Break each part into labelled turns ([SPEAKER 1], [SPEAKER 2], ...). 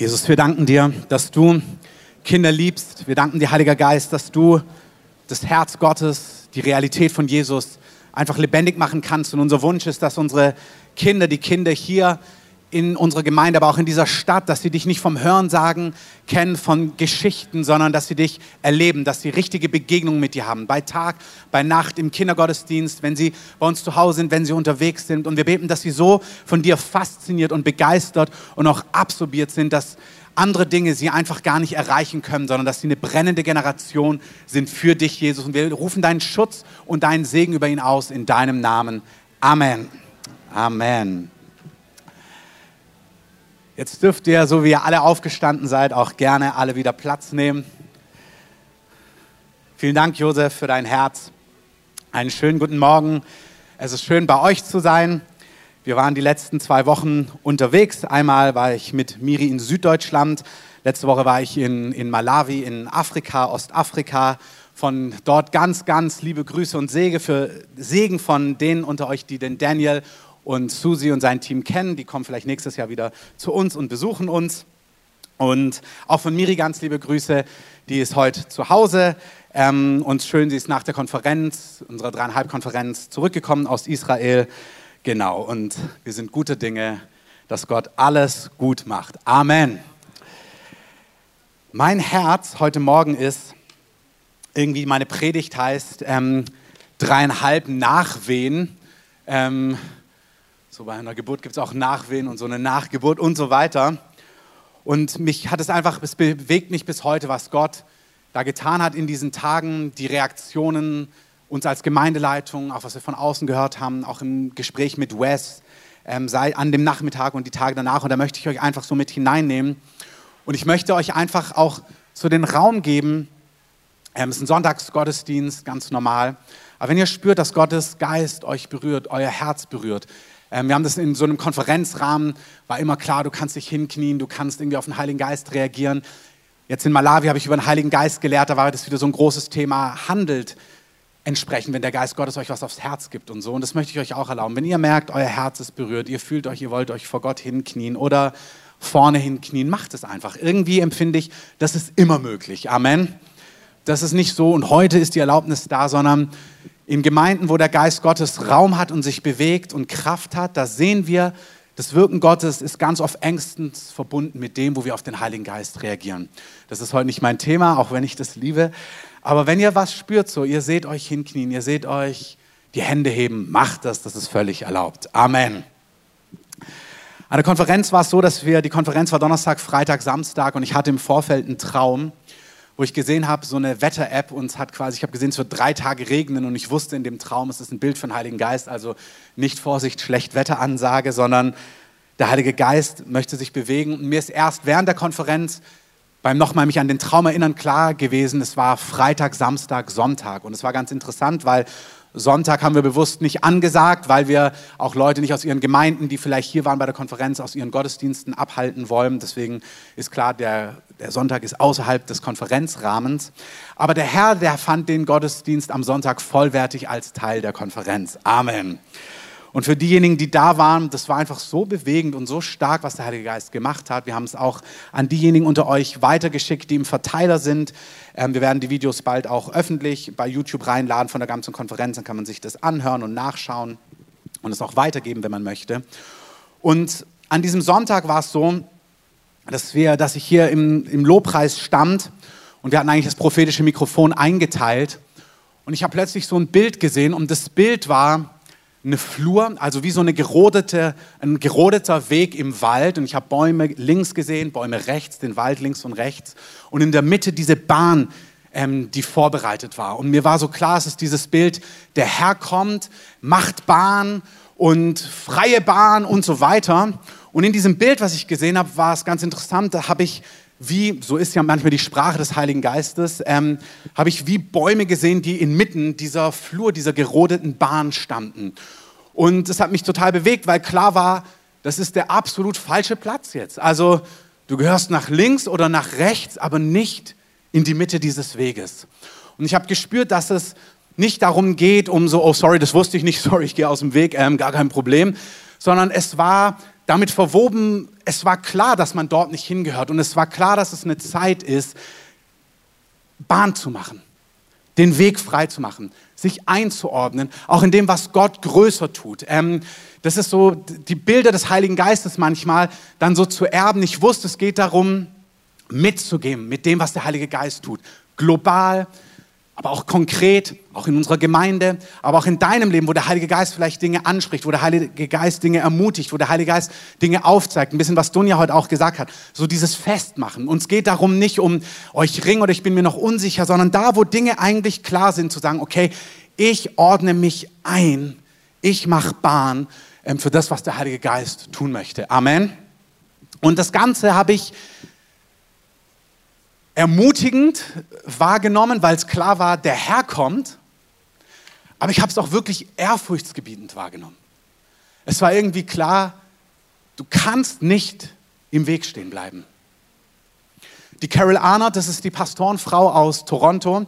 [SPEAKER 1] Jesus, wir danken dir, dass du Kinder liebst. Wir danken dir, Heiliger Geist, dass du das Herz Gottes, die Realität von Jesus einfach lebendig machen kannst. Und unser Wunsch ist, dass unsere Kinder, die Kinder hier in unserer Gemeinde, aber auch in dieser Stadt, dass sie dich nicht vom Hörensagen kennen, von Geschichten, sondern dass sie dich erleben, dass sie richtige Begegnungen mit dir haben. Bei Tag, bei Nacht, im Kindergottesdienst, wenn sie bei uns zu Hause sind, wenn sie unterwegs sind. Und wir beten, dass sie so von dir fasziniert und begeistert und auch absorbiert sind, dass andere Dinge sie einfach gar nicht erreichen können, sondern dass sie eine brennende Generation sind für dich, Jesus. Und wir rufen deinen Schutz und deinen Segen über ihn aus in deinem Namen. Amen. Amen. Jetzt dürft ihr, so wie ihr alle aufgestanden seid, auch gerne alle wieder Platz nehmen. Vielen Dank, Josef, für dein Herz. Einen schönen guten Morgen. Es ist schön, bei euch zu sein. Wir waren die letzten zwei Wochen unterwegs. Einmal war ich mit Miri in Süddeutschland. Letzte Woche war ich in, in Malawi, in Afrika, Ostafrika. Von dort ganz, ganz liebe Grüße und Segen, für, Segen von denen unter euch, die den Daniel und Susi und sein Team kennen. Die kommen vielleicht nächstes Jahr wieder zu uns und besuchen uns. Und auch von Miri ganz liebe Grüße, die ist heute zu Hause. Ähm, und schön, sie ist nach der Konferenz, unserer dreieinhalb Konferenz, zurückgekommen aus Israel. Genau, und wir sind gute Dinge, dass Gott alles gut macht. Amen. Mein Herz heute Morgen ist, irgendwie meine Predigt heißt, ähm, dreieinhalb Nachwehen. Ähm, so bei einer Geburt gibt es auch Nachwehen und so eine Nachgeburt und so weiter. Und mich hat es einfach, es bewegt mich bis heute, was Gott da getan hat in diesen Tagen, die Reaktionen uns als Gemeindeleitung, auch was wir von außen gehört haben, auch im Gespräch mit Wes, ähm, sei an dem Nachmittag und die Tage danach. Und da möchte ich euch einfach so mit hineinnehmen. Und ich möchte euch einfach auch so den Raum geben. Ähm, es ist ein Sonntagsgottesdienst, ganz normal. Aber wenn ihr spürt, dass Gottes Geist euch berührt, euer Herz berührt, wir haben das in so einem Konferenzrahmen, war immer klar, du kannst dich hinknien, du kannst irgendwie auf den Heiligen Geist reagieren. Jetzt in Malawi habe ich über den Heiligen Geist gelehrt, da war das wieder so ein großes Thema, handelt entsprechend, wenn der Geist Gottes euch was aufs Herz gibt und so. Und das möchte ich euch auch erlauben. Wenn ihr merkt, euer Herz ist berührt, ihr fühlt euch, ihr wollt euch vor Gott hinknien oder vorne hinknien, macht es einfach. Irgendwie empfinde ich, das ist immer möglich. Amen. Das ist nicht so und heute ist die Erlaubnis da, sondern in Gemeinden, wo der Geist Gottes Raum hat und sich bewegt und Kraft hat, da sehen wir, das Wirken Gottes ist ganz oft engstens verbunden mit dem, wo wir auf den Heiligen Geist reagieren. Das ist heute nicht mein Thema, auch wenn ich das liebe. Aber wenn ihr was spürt, so, ihr seht euch hinknien, ihr seht euch die Hände heben, macht das, das ist völlig erlaubt. Amen. An der Konferenz war es so, dass wir, die Konferenz war Donnerstag, Freitag, Samstag und ich hatte im Vorfeld einen Traum wo ich gesehen habe, so eine Wetter-App und es hat quasi, ich habe gesehen, es wird drei Tage regnen und ich wusste in dem Traum, es ist ein Bild von Heiligen Geist, also nicht Vorsicht, schlecht Wetteransage, sondern der Heilige Geist möchte sich bewegen. Und mir ist erst während der Konferenz beim nochmal mich an den Traum erinnern klar gewesen, es war Freitag, Samstag, Sonntag. Und es war ganz interessant, weil Sonntag haben wir bewusst nicht angesagt, weil wir auch Leute nicht aus ihren Gemeinden, die vielleicht hier waren bei der Konferenz, aus ihren Gottesdiensten abhalten wollen. Deswegen ist klar, der, der Sonntag ist außerhalb des Konferenzrahmens. Aber der Herr, der fand den Gottesdienst am Sonntag vollwertig als Teil der Konferenz. Amen. Und für diejenigen, die da waren, das war einfach so bewegend und so stark, was der Heilige Geist gemacht hat. Wir haben es auch an diejenigen unter euch weitergeschickt, die im Verteiler sind. Ähm, wir werden die Videos bald auch öffentlich bei YouTube reinladen von der ganzen Konferenz. Dann kann man sich das anhören und nachschauen und es auch weitergeben, wenn man möchte. Und an diesem Sonntag war es so, dass, wir, dass ich hier im, im Lobpreis stand und wir hatten eigentlich das prophetische Mikrofon eingeteilt. Und ich habe plötzlich so ein Bild gesehen und das Bild war, eine Flur, also wie so eine gerodete, ein gerodeter Weg im Wald. Und ich habe Bäume links gesehen, Bäume rechts, den Wald links und rechts. Und in der Mitte diese Bahn, ähm, die vorbereitet war. Und mir war so klar, es ist dieses Bild, der Herr kommt, macht Bahn und freie Bahn und so weiter. Und in diesem Bild, was ich gesehen habe, war es ganz interessant. Da habe ich wie, so ist ja manchmal die Sprache des Heiligen Geistes, ähm, habe ich wie Bäume gesehen, die inmitten dieser Flur, dieser gerodeten Bahn standen. Und das hat mich total bewegt, weil klar war, das ist der absolut falsche Platz jetzt. Also du gehörst nach links oder nach rechts, aber nicht in die Mitte dieses Weges. Und ich habe gespürt, dass es nicht darum geht, um so, oh sorry, das wusste ich nicht, sorry, ich gehe aus dem Weg, ähm, gar kein Problem, sondern es war damit verwoben, es war klar, dass man dort nicht hingehört und es war klar, dass es eine Zeit ist, Bahn zu machen, den Weg frei zu machen, sich einzuordnen, auch in dem, was Gott größer tut. Ähm, das ist so die Bilder des Heiligen Geistes manchmal dann so zu erben. Ich wusste, es geht darum, mitzugeben mit dem, was der Heilige Geist tut. Global, aber auch konkret, auch in unserer Gemeinde, aber auch in deinem Leben, wo der Heilige Geist vielleicht Dinge anspricht, wo der Heilige Geist Dinge ermutigt, wo der Heilige Geist Dinge aufzeigt. Ein bisschen, was Dunja heute auch gesagt hat. So dieses Festmachen. Uns geht darum nicht um, oh, ich ring oder ich bin mir noch unsicher, sondern da, wo Dinge eigentlich klar sind, zu sagen, okay, ich ordne mich ein, ich mache Bahn ähm, für das, was der Heilige Geist tun möchte. Amen. Und das Ganze habe ich ermutigend wahrgenommen, weil es klar war, der Herr kommt. Aber ich habe es auch wirklich ehrfurchtsgebietend wahrgenommen. Es war irgendwie klar, du kannst nicht im Weg stehen bleiben. Die Carol Arnott, das ist die Pastorenfrau aus Toronto,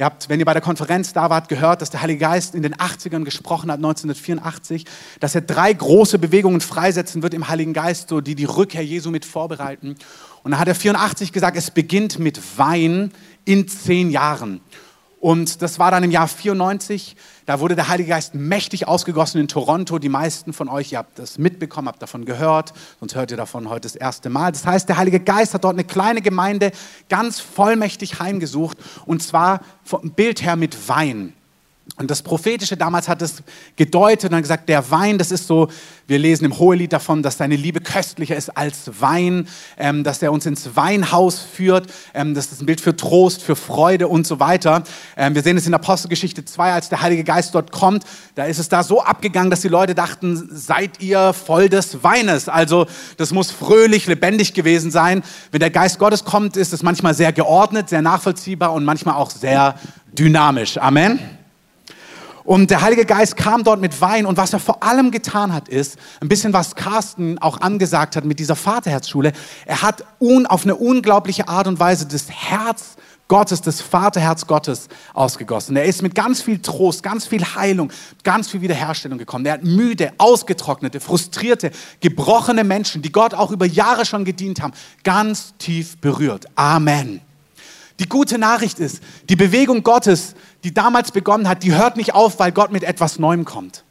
[SPEAKER 1] Ihr habt, wenn ihr bei der Konferenz da wart, gehört, dass der Heilige Geist in den 80ern gesprochen hat, 1984, dass er drei große Bewegungen freisetzen wird im Heiligen Geist, so die die Rückkehr Jesu mit vorbereiten. Und dann hat er 84 gesagt, es beginnt mit Wein in zehn Jahren. Und das war dann im Jahr 94. Da wurde der Heilige Geist mächtig ausgegossen in Toronto. Die meisten von euch, ihr habt das mitbekommen, habt davon gehört, sonst hört ihr davon heute das erste Mal. Das heißt, der Heilige Geist hat dort eine kleine Gemeinde ganz vollmächtig heimgesucht und zwar vom Bild her mit Wein. Und das Prophetische damals hat es gedeutet und hat gesagt, der Wein, das ist so, wir lesen im Hohelied davon, dass seine Liebe köstlicher ist als Wein, ähm, dass er uns ins Weinhaus führt. Ähm, das ist ein Bild für Trost, für Freude und so weiter. Ähm, wir sehen es in Apostelgeschichte 2, als der Heilige Geist dort kommt. Da ist es da so abgegangen, dass die Leute dachten, seid ihr voll des Weines. Also das muss fröhlich, lebendig gewesen sein. Wenn der Geist Gottes kommt, ist es manchmal sehr geordnet, sehr nachvollziehbar und manchmal auch sehr dynamisch. Amen. Und der Heilige Geist kam dort mit Wein und was er vor allem getan hat, ist, ein bisschen was Carsten auch angesagt hat mit dieser Vaterherzschule, er hat un, auf eine unglaubliche Art und Weise das Herz Gottes, das Vaterherz Gottes ausgegossen. Er ist mit ganz viel Trost, ganz viel Heilung, ganz viel Wiederherstellung gekommen. Er hat müde, ausgetrocknete, frustrierte, gebrochene Menschen, die Gott auch über Jahre schon gedient haben, ganz tief berührt. Amen. Die gute Nachricht ist, die Bewegung Gottes, die damals begonnen hat, die hört nicht auf, weil Gott mit etwas Neuem kommt.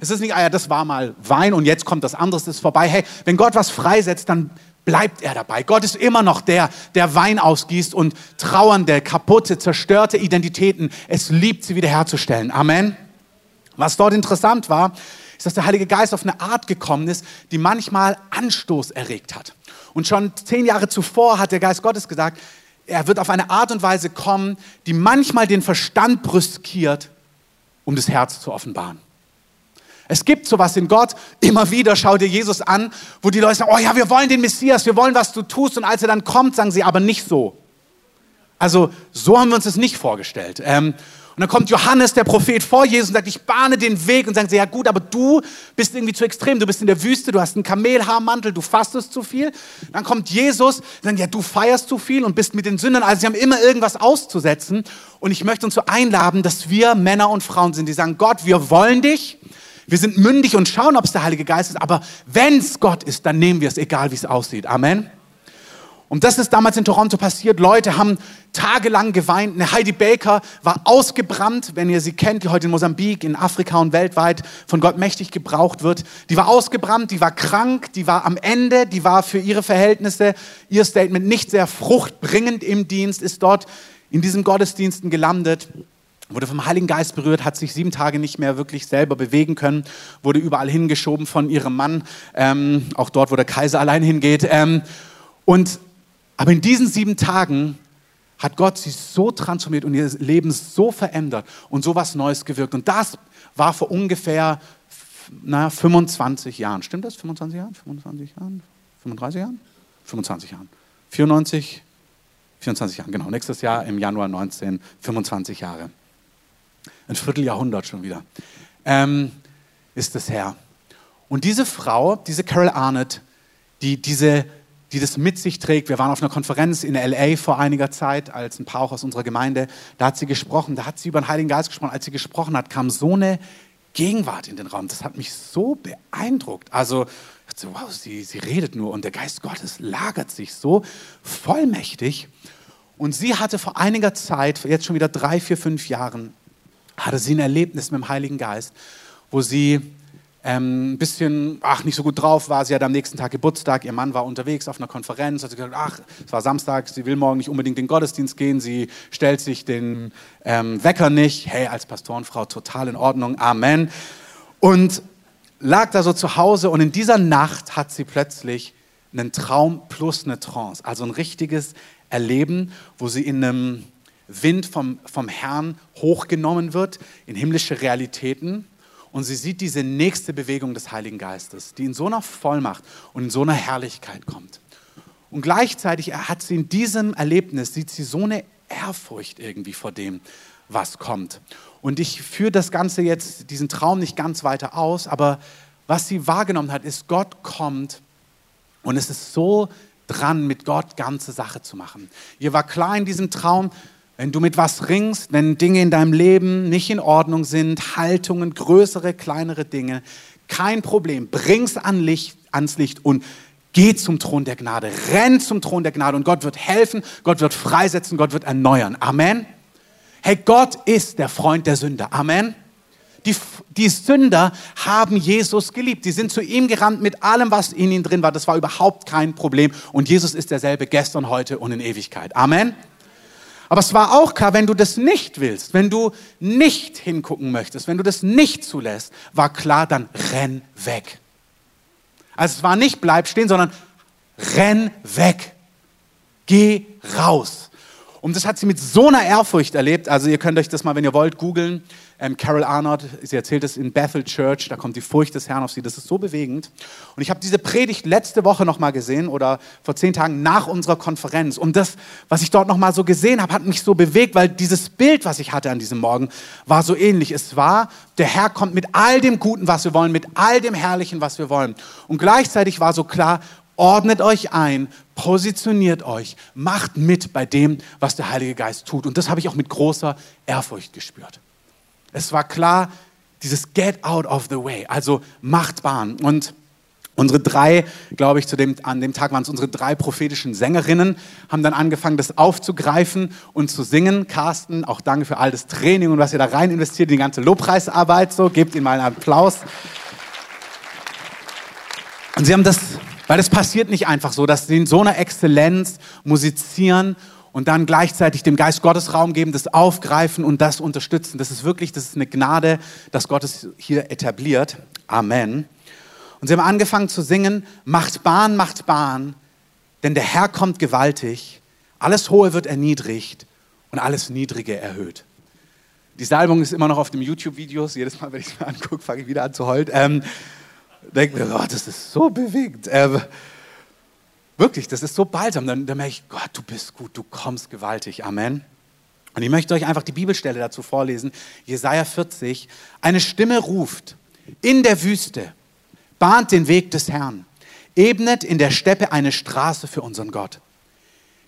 [SPEAKER 1] Es ist nicht, ah ja, das war mal Wein und jetzt kommt das andere, das ist vorbei. Hey, wenn Gott was freisetzt, dann bleibt er dabei. Gott ist immer noch der, der Wein ausgießt und trauernde, kaputte, zerstörte Identitäten, es liebt sie wiederherzustellen. Amen. Was dort interessant war, ist, dass der Heilige Geist auf eine Art gekommen ist, die manchmal Anstoß erregt hat. Und schon zehn Jahre zuvor hat der Geist Gottes gesagt, er wird auf eine Art und Weise kommen, die manchmal den Verstand brüskiert, um das Herz zu offenbaren. Es gibt sowas in Gott, immer wieder schau dir Jesus an, wo die Leute sagen, oh ja, wir wollen den Messias, wir wollen, was du tust. Und als er dann kommt, sagen sie, aber nicht so. Also so haben wir uns das nicht vorgestellt. Ähm, und dann kommt Johannes, der Prophet, vor Jesus und sagt, ich bahne den Weg und sagen sie, ja gut, aber du bist irgendwie zu extrem. Du bist in der Wüste, du hast einen Kamelhaarmantel, du fastest zu viel. Dann kommt Jesus und sagt, ja, du feierst zu viel und bist mit den Sündern. Also sie haben immer irgendwas auszusetzen. Und ich möchte uns so einladen, dass wir Männer und Frauen sind, die sagen, Gott, wir wollen dich. Wir sind mündig und schauen, ob es der Heilige Geist ist. Aber wenn es Gott ist, dann nehmen wir es, egal wie es aussieht. Amen. Und das ist damals in Toronto passiert. Leute haben tagelang geweint. Eine Heidi Baker war ausgebrannt, wenn ihr sie kennt, die heute in Mosambik, in Afrika und weltweit von Gott mächtig gebraucht wird. Die war ausgebrannt, die war krank, die war am Ende, die war für ihre Verhältnisse, ihr Statement nicht sehr fruchtbringend im Dienst, ist dort in diesen Gottesdiensten gelandet wurde vom Heiligen Geist berührt, hat sich sieben Tage nicht mehr wirklich selber bewegen können, wurde überall hingeschoben von ihrem Mann, ähm, auch dort, wo der Kaiser allein hingeht. Ähm, und aber in diesen sieben Tagen hat Gott sie so transformiert und ihr Leben so verändert und so was Neues gewirkt. Und das war vor ungefähr na, 25 Jahren. Stimmt das? 25 Jahren? 25 Jahren? 35 Jahren? 25 Jahren. 94, 24 Jahren, genau. Nächstes Jahr im Januar 19, 25 Jahre. Ein Vierteljahrhundert schon wieder. Ähm, ist es her. Und diese Frau, diese Carol Arnott, die diese die das mit sich trägt. Wir waren auf einer Konferenz in LA vor einiger Zeit, als ein paar auch aus unserer Gemeinde, da hat sie gesprochen, da hat sie über den Heiligen Geist gesprochen. Als sie gesprochen hat, kam so eine Gegenwart in den Raum. Das hat mich so beeindruckt. Also dachte, wow, sie, sie redet nur und der Geist Gottes lagert sich so vollmächtig. Und sie hatte vor einiger Zeit, jetzt schon wieder drei, vier, fünf Jahren, hatte sie ein Erlebnis mit dem Heiligen Geist, wo sie ähm, ein bisschen, ach, nicht so gut drauf war. Sie hatte am nächsten Tag Geburtstag, ihr Mann war unterwegs auf einer Konferenz, hat gesagt, ach, es war Samstag, sie will morgen nicht unbedingt in den Gottesdienst gehen, sie stellt sich den ähm, Wecker nicht. Hey, als Pastorenfrau total in Ordnung, Amen. Und lag da so zu Hause und in dieser Nacht hat sie plötzlich einen Traum plus eine Trance, also ein richtiges Erleben, wo sie in einem Wind vom, vom Herrn hochgenommen wird, in himmlische Realitäten. Und sie sieht diese nächste Bewegung des Heiligen Geistes, die in so einer Vollmacht und in so einer Herrlichkeit kommt. Und gleichzeitig hat sie in diesem Erlebnis, sieht sie so eine Ehrfurcht irgendwie vor dem, was kommt. Und ich führe das Ganze jetzt, diesen Traum nicht ganz weiter aus, aber was sie wahrgenommen hat, ist, Gott kommt und es ist so dran, mit Gott ganze Sache zu machen. Ihr war klar in diesem Traum, wenn du mit was ringst, wenn Dinge in deinem Leben nicht in Ordnung sind, Haltungen, größere, kleinere Dinge, kein Problem. Bring's an Licht, ans Licht und geh zum Thron der Gnade. Renn zum Thron der Gnade und Gott wird helfen, Gott wird freisetzen, Gott wird erneuern. Amen. Hey, Gott ist der Freund der Sünder. Amen. Die, die Sünder haben Jesus geliebt. Die sind zu ihm gerannt mit allem, was in ihnen drin war. Das war überhaupt kein Problem. Und Jesus ist derselbe gestern, heute und in Ewigkeit. Amen. Aber es war auch klar, wenn du das nicht willst, wenn du nicht hingucken möchtest, wenn du das nicht zulässt, war klar, dann renn weg. Also es war nicht bleib stehen, sondern renn weg. Geh raus. Und das hat sie mit so einer Ehrfurcht erlebt. Also ihr könnt euch das mal, wenn ihr wollt, googeln. Ähm, Carol Arnott, sie erzählt es in Bethel Church, da kommt die Furcht des Herrn auf sie. Das ist so bewegend. Und ich habe diese Predigt letzte Woche nochmal gesehen oder vor zehn Tagen nach unserer Konferenz. Und das, was ich dort nochmal so gesehen habe, hat mich so bewegt, weil dieses Bild, was ich hatte an diesem Morgen, war so ähnlich. Es war, der Herr kommt mit all dem Guten, was wir wollen, mit all dem Herrlichen, was wir wollen. Und gleichzeitig war so klar, ordnet euch ein, positioniert euch, macht mit bei dem, was der Heilige Geist tut. Und das habe ich auch mit großer Ehrfurcht gespürt. Es war klar, dieses Get out of the way, also macht. Und unsere drei, glaube ich, zu dem, an dem Tag waren es unsere drei prophetischen Sängerinnen, haben dann angefangen, das aufzugreifen und zu singen. Carsten, auch danke für all das Training und was ihr da rein investiert, die ganze Lobpreisarbeit, so, gebt ihnen mal einen Applaus. Und sie haben das weil das passiert nicht einfach so, dass sie in so einer Exzellenz musizieren und dann gleichzeitig dem Geist Gottes Raum geben, das aufgreifen und das unterstützen. Das ist wirklich, das ist eine Gnade, dass Gott es hier etabliert. Amen. Und sie haben angefangen zu singen, macht Bahn, macht Bahn, denn der Herr kommt gewaltig, alles Hohe wird erniedrigt und alles Niedrige erhöht. Die Salbung ist immer noch auf dem YouTube-Videos. Jedes Mal, wenn ich es mir angucke, fange ich wieder an zu heulen. Ähm, denke mir, oh, das ist so bewegt. Äh, wirklich, das ist so balsam. Dann, dann merke ich, Gott, du bist gut, du kommst gewaltig. Amen. Und ich möchte euch einfach die Bibelstelle dazu vorlesen. Jesaja 40. Eine Stimme ruft in der Wüste, bahnt den Weg des Herrn, ebnet in der Steppe eine Straße für unseren Gott.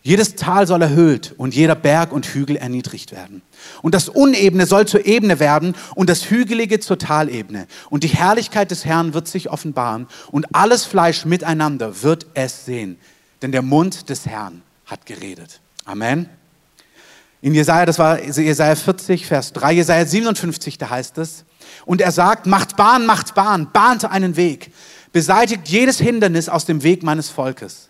[SPEAKER 1] Jedes Tal soll erhöht und jeder Berg und Hügel erniedrigt werden. Und das Unebene soll zur Ebene werden und das Hügelige zur Talebene. Und die Herrlichkeit des Herrn wird sich offenbaren und alles Fleisch miteinander wird es sehen. Denn der Mund des Herrn hat geredet. Amen. In Jesaja, das war Jesaja 40, Vers 3, Jesaja 57, da heißt es, und er sagt, macht Bahn, macht Bahn, bahnte einen Weg, beseitigt jedes Hindernis aus dem Weg meines Volkes.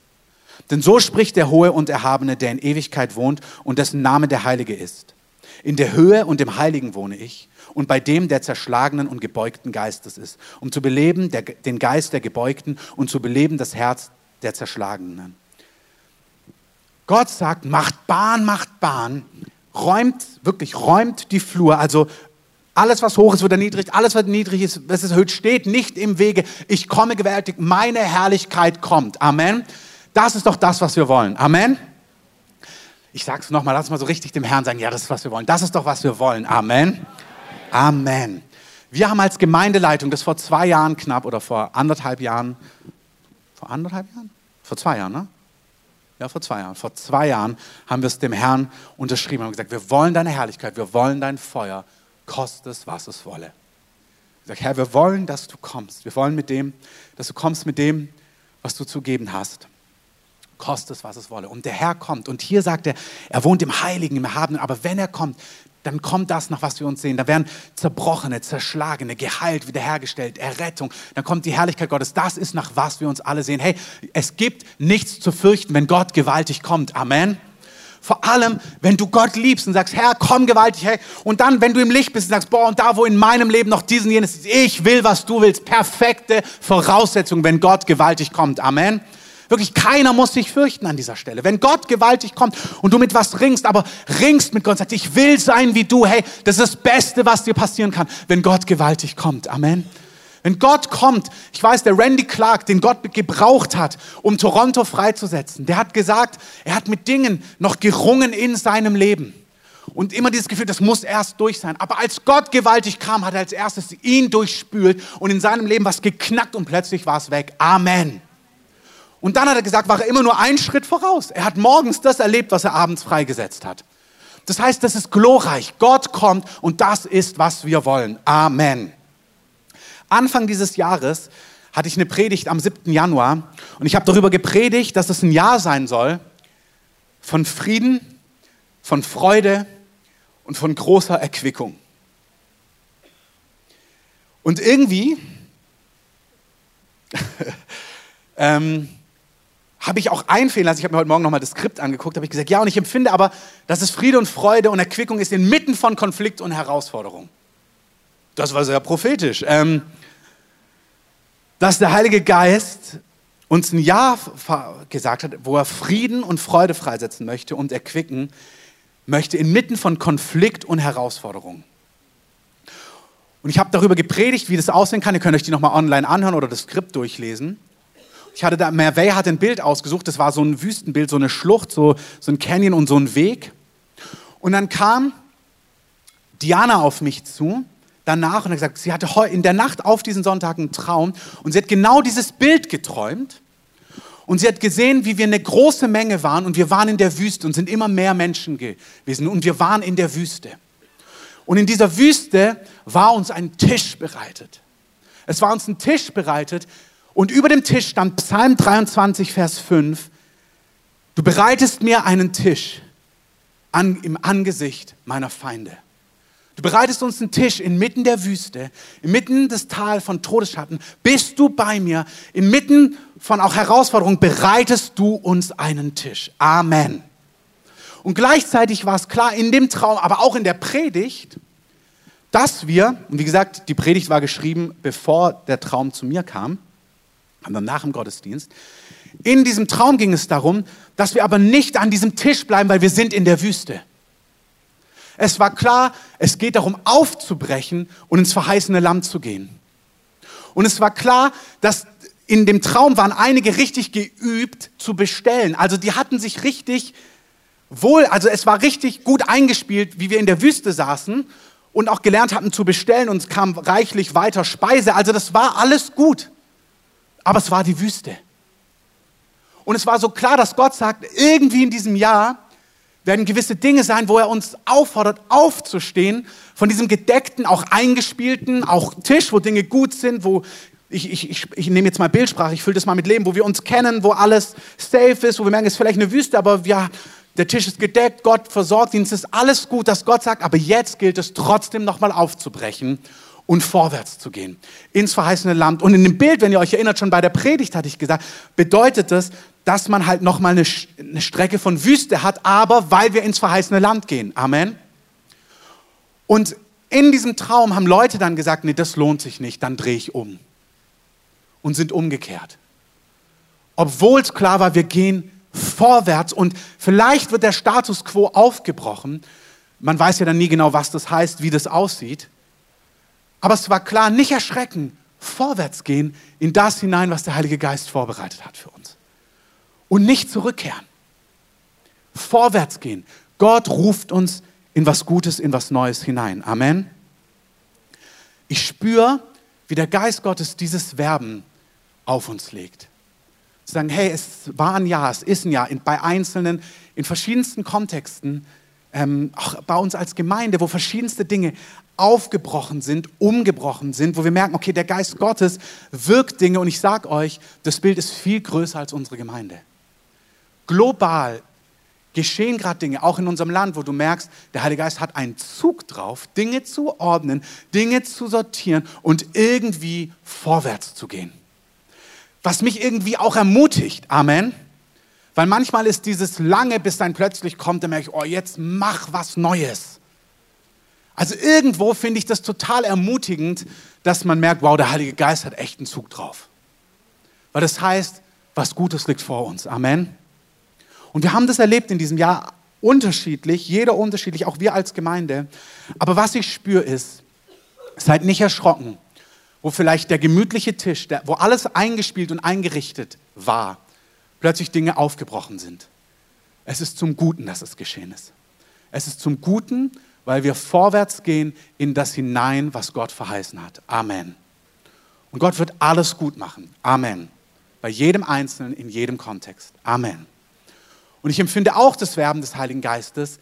[SPEAKER 1] Denn so spricht der Hohe und Erhabene, der in Ewigkeit wohnt und dessen Name der Heilige ist. In der Höhe und im Heiligen wohne ich und bei dem, der zerschlagenen und gebeugten Geistes ist, um zu beleben der, den Geist der Gebeugten und zu beleben das Herz der Zerschlagenen. Gott sagt, macht Bahn, macht Bahn, räumt, wirklich räumt die Flur, also alles, was hoch ist, wird erniedrigt, alles, was niedrig ist, was ist erhöht, steht nicht im Wege. Ich komme gewaltig, meine Herrlichkeit kommt. Amen. Das ist doch das, was wir wollen. Amen. Ich sage es nochmal, lass mal so richtig dem Herrn sagen, ja, das ist, was wir wollen. Das ist doch, was wir wollen. Amen. Amen. Wir haben als Gemeindeleitung das vor zwei Jahren knapp oder vor anderthalb Jahren, vor anderthalb Jahren? Vor zwei Jahren, ne? Ja, vor zwei Jahren. Vor zwei Jahren haben wir es dem Herrn unterschrieben und gesagt, wir wollen deine Herrlichkeit, wir wollen dein Feuer, koste es, was es wolle. Sag, Herr, wir wollen, dass du kommst. Wir wollen mit dem, dass du kommst mit dem, was du zu geben hast. Koste es, was es wolle. Und der Herr kommt. Und hier sagt er, er wohnt im Heiligen, im Erhabenen. Aber wenn er kommt, dann kommt das, nach was wir uns sehen. Da werden Zerbrochene, Zerschlagene, geheilt, wiederhergestellt, Errettung. Dann kommt die Herrlichkeit Gottes. Das ist, nach was wir uns alle sehen. Hey, es gibt nichts zu fürchten, wenn Gott gewaltig kommt. Amen. Vor allem, wenn du Gott liebst und sagst, Herr, komm gewaltig, hey. Und dann, wenn du im Licht bist und sagst, boah, und da, wo in meinem Leben noch diesen, jenes ist, ich will, was du willst. Perfekte Voraussetzung, wenn Gott gewaltig kommt. Amen. Wirklich keiner muss sich fürchten an dieser Stelle. Wenn Gott gewaltig kommt und du mit was ringst, aber ringst mit Gott und sagst, ich will sein wie du, hey, das ist das Beste, was dir passieren kann, wenn Gott gewaltig kommt. Amen. Wenn Gott kommt, ich weiß, der Randy Clark, den Gott gebraucht hat, um Toronto freizusetzen, der hat gesagt, er hat mit Dingen noch gerungen in seinem Leben. Und immer dieses Gefühl, das muss erst durch sein. Aber als Gott gewaltig kam, hat er als erstes ihn durchspült und in seinem Leben was geknackt und plötzlich war es weg. Amen. Und dann hat er gesagt, war er immer nur einen Schritt voraus. Er hat morgens das erlebt, was er abends freigesetzt hat. Das heißt, das ist glorreich. Gott kommt und das ist, was wir wollen. Amen. Anfang dieses Jahres hatte ich eine Predigt am 7. Januar und ich habe darüber gepredigt, dass es ein Jahr sein soll von Frieden, von Freude und von großer Erquickung. Und irgendwie ähm, habe ich auch einfehlen lassen. Ich habe mir heute Morgen nochmal das Skript angeguckt, habe ich gesagt, ja, und ich empfinde aber, dass es Friede und Freude und Erquickung ist inmitten von Konflikt und Herausforderung. Das war sehr prophetisch. Ähm, dass der Heilige Geist uns ein Ja gesagt hat, wo er Frieden und Freude freisetzen möchte und erquicken möchte inmitten von Konflikt und Herausforderung. Und ich habe darüber gepredigt, wie das aussehen kann. Ihr könnt euch die nochmal online anhören oder das Skript durchlesen. Ich hatte da, Merveille hat ein Bild ausgesucht, das war so ein Wüstenbild, so eine Schlucht, so, so ein Canyon und so ein Weg. Und dann kam Diana auf mich zu, danach, und hat gesagt, sie hatte in der Nacht auf diesen Sonntag einen Traum und sie hat genau dieses Bild geträumt. Und sie hat gesehen, wie wir eine große Menge waren und wir waren in der Wüste und sind immer mehr Menschen gewesen und wir waren in der Wüste. Und in dieser Wüste war uns ein Tisch bereitet. Es war uns ein Tisch bereitet und über dem Tisch stand Psalm 23, Vers 5. Du bereitest mir einen Tisch an, im Angesicht meiner Feinde. Du bereitest uns einen Tisch inmitten der Wüste, inmitten des Tal von Todesschatten. Bist du bei mir? Inmitten von auch Herausforderungen bereitest du uns einen Tisch. Amen. Und gleichzeitig war es klar in dem Traum, aber auch in der Predigt, dass wir, und wie gesagt, die Predigt war geschrieben, bevor der Traum zu mir kam, dann nach dem Gottesdienst. In diesem Traum ging es darum, dass wir aber nicht an diesem Tisch bleiben, weil wir sind in der Wüste. Es war klar, es geht darum, aufzubrechen und ins verheißene Land zu gehen. Und es war klar, dass in dem Traum waren einige richtig geübt zu bestellen. Also die hatten sich richtig wohl, also es war richtig gut eingespielt, wie wir in der Wüste saßen und auch gelernt hatten zu bestellen und es kam reichlich weiter Speise. Also das war alles gut aber es war die Wüste. Und es war so klar, dass Gott sagt, irgendwie in diesem Jahr werden gewisse Dinge sein, wo er uns auffordert, aufzustehen von diesem gedeckten, auch eingespielten, auch Tisch, wo Dinge gut sind, wo ich, ich, ich, ich nehme jetzt mal Bildsprache, ich fülle das mal mit Leben, wo wir uns kennen, wo alles safe ist, wo wir merken, es ist vielleicht eine Wüste, aber ja, der Tisch ist gedeckt, Gott versorgt ihn, es ist alles gut, dass Gott sagt, aber jetzt gilt es trotzdem nochmal aufzubrechen und vorwärts zu gehen ins verheißene Land. Und in dem Bild, wenn ihr euch erinnert, schon bei der Predigt hatte ich gesagt, bedeutet das, dass man halt nochmal eine, eine Strecke von Wüste hat, aber weil wir ins verheißene Land gehen. Amen. Und in diesem Traum haben Leute dann gesagt, nee, das lohnt sich nicht, dann drehe ich um. Und sind umgekehrt. Obwohl es klar war, wir gehen vorwärts und vielleicht wird der Status quo aufgebrochen. Man weiß ja dann nie genau, was das heißt, wie das aussieht. Aber es war klar, nicht erschrecken, vorwärts gehen in das hinein, was der Heilige Geist vorbereitet hat für uns. Und nicht zurückkehren. Vorwärts gehen. Gott ruft uns in was Gutes, in was Neues hinein. Amen. Ich spüre, wie der Geist Gottes dieses Verben auf uns legt. Zu sagen, hey, es war ein Jahr, es ist ein Jahr, in, bei Einzelnen, in verschiedensten Kontexten ähm, auch bei uns als Gemeinde, wo verschiedenste Dinge aufgebrochen sind, umgebrochen sind, wo wir merken, okay, der Geist Gottes wirkt Dinge und ich sage euch, das Bild ist viel größer als unsere Gemeinde. Global geschehen gerade Dinge, auch in unserem Land, wo du merkst, der Heilige Geist hat einen Zug drauf, Dinge zu ordnen, Dinge zu sortieren und irgendwie vorwärts zu gehen. Was mich irgendwie auch ermutigt. Amen. Weil manchmal ist dieses lange, bis dann plötzlich kommt, dann merke ich, oh, jetzt mach was Neues. Also irgendwo finde ich das total ermutigend, dass man merkt, wow, der Heilige Geist hat echt einen Zug drauf. Weil das heißt, was Gutes liegt vor uns. Amen. Und wir haben das erlebt in diesem Jahr unterschiedlich, jeder unterschiedlich, auch wir als Gemeinde. Aber was ich spüre ist, seid nicht erschrocken, wo vielleicht der gemütliche Tisch, der, wo alles eingespielt und eingerichtet war, plötzlich Dinge aufgebrochen sind. Es ist zum Guten, dass es geschehen ist. Es ist zum Guten, weil wir vorwärts gehen in das hinein, was Gott verheißen hat. Amen. Und Gott wird alles gut machen. Amen. Bei jedem Einzelnen, in jedem Kontext. Amen. Und ich empfinde auch das Werben des Heiligen Geistes,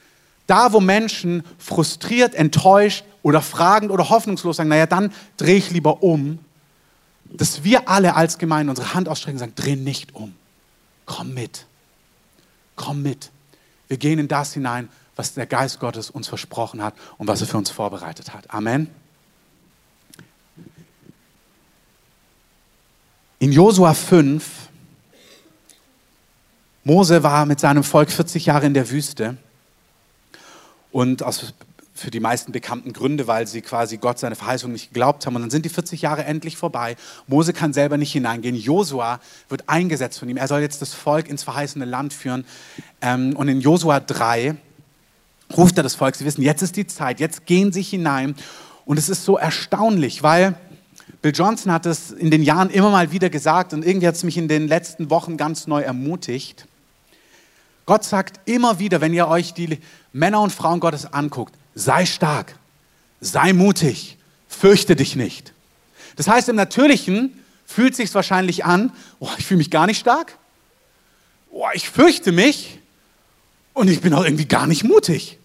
[SPEAKER 1] da wo Menschen frustriert, enttäuscht oder fragend oder hoffnungslos sagen, naja, dann drehe ich lieber um, dass wir alle als Gemeinde unsere Hand ausstrecken und sagen, dreh nicht um komm mit. Komm mit. Wir gehen in das hinein, was der Geist Gottes uns versprochen hat und was er für uns vorbereitet hat. Amen. In Josua 5, Mose war mit seinem Volk 40 Jahre in der Wüste und aus für die meisten bekannten Gründe, weil sie quasi Gott seine Verheißung nicht geglaubt haben. Und dann sind die 40 Jahre endlich vorbei. Mose kann selber nicht hineingehen. Josua wird eingesetzt von ihm. Er soll jetzt das Volk ins verheißene Land führen. Ähm, und in Josua 3 ruft er das Volk. Sie wissen, jetzt ist die Zeit. Jetzt gehen sie hinein. Und es ist so erstaunlich, weil Bill Johnson hat es in den Jahren immer mal wieder gesagt und irgendwie hat es mich in den letzten Wochen ganz neu ermutigt. Gott sagt immer wieder, wenn ihr euch die Männer und Frauen Gottes anguckt, sei stark, sei mutig, fürchte dich nicht. Das heißt, im Natürlichen fühlt sich wahrscheinlich an, oh, ich fühle mich gar nicht stark, oh, ich fürchte mich und ich bin auch irgendwie gar nicht mutig.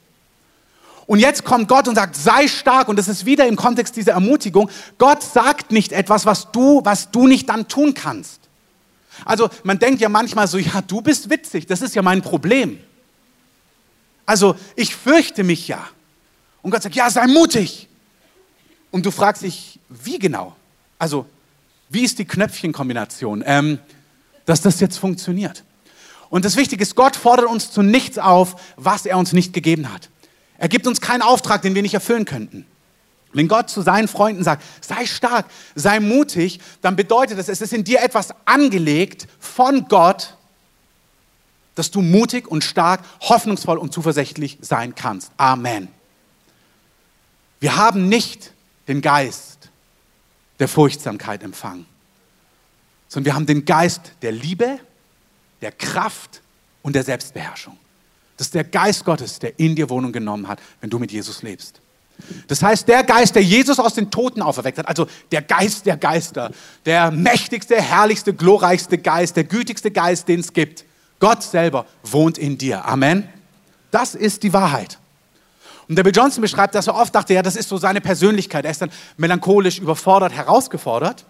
[SPEAKER 1] Und jetzt kommt Gott und sagt, sei stark. Und das ist wieder im Kontext dieser Ermutigung. Gott sagt nicht etwas, was du, was du nicht dann tun kannst. Also man denkt ja manchmal so, ja, du bist witzig, das ist ja mein Problem. Also ich fürchte mich ja. Und Gott sagt, ja, sei mutig. Und du fragst dich, wie genau? Also, wie ist die Knöpfchenkombination, ähm, dass das jetzt funktioniert? Und das Wichtige ist, Gott fordert uns zu nichts auf, was er uns nicht gegeben hat. Er gibt uns keinen Auftrag, den wir nicht erfüllen könnten. Wenn Gott zu seinen Freunden sagt, sei stark, sei mutig, dann bedeutet das, es ist in dir etwas angelegt von Gott, dass du mutig und stark, hoffnungsvoll und zuversichtlich sein kannst. Amen. Wir haben nicht den Geist der Furchtsamkeit empfangen, sondern wir haben den Geist der Liebe, der Kraft und der Selbstbeherrschung. Das ist der Geist Gottes, der in dir Wohnung genommen hat, wenn du mit Jesus lebst. Das heißt, der Geist, der Jesus aus den Toten auferweckt hat, also der Geist der Geister, der mächtigste, herrlichste, glorreichste Geist, der gütigste Geist, den es gibt, Gott selber wohnt in dir. Amen. Das ist die Wahrheit. Und der Bill Johnson beschreibt, dass er oft dachte, ja, das ist so seine Persönlichkeit. Er ist dann melancholisch, überfordert, herausgefordert.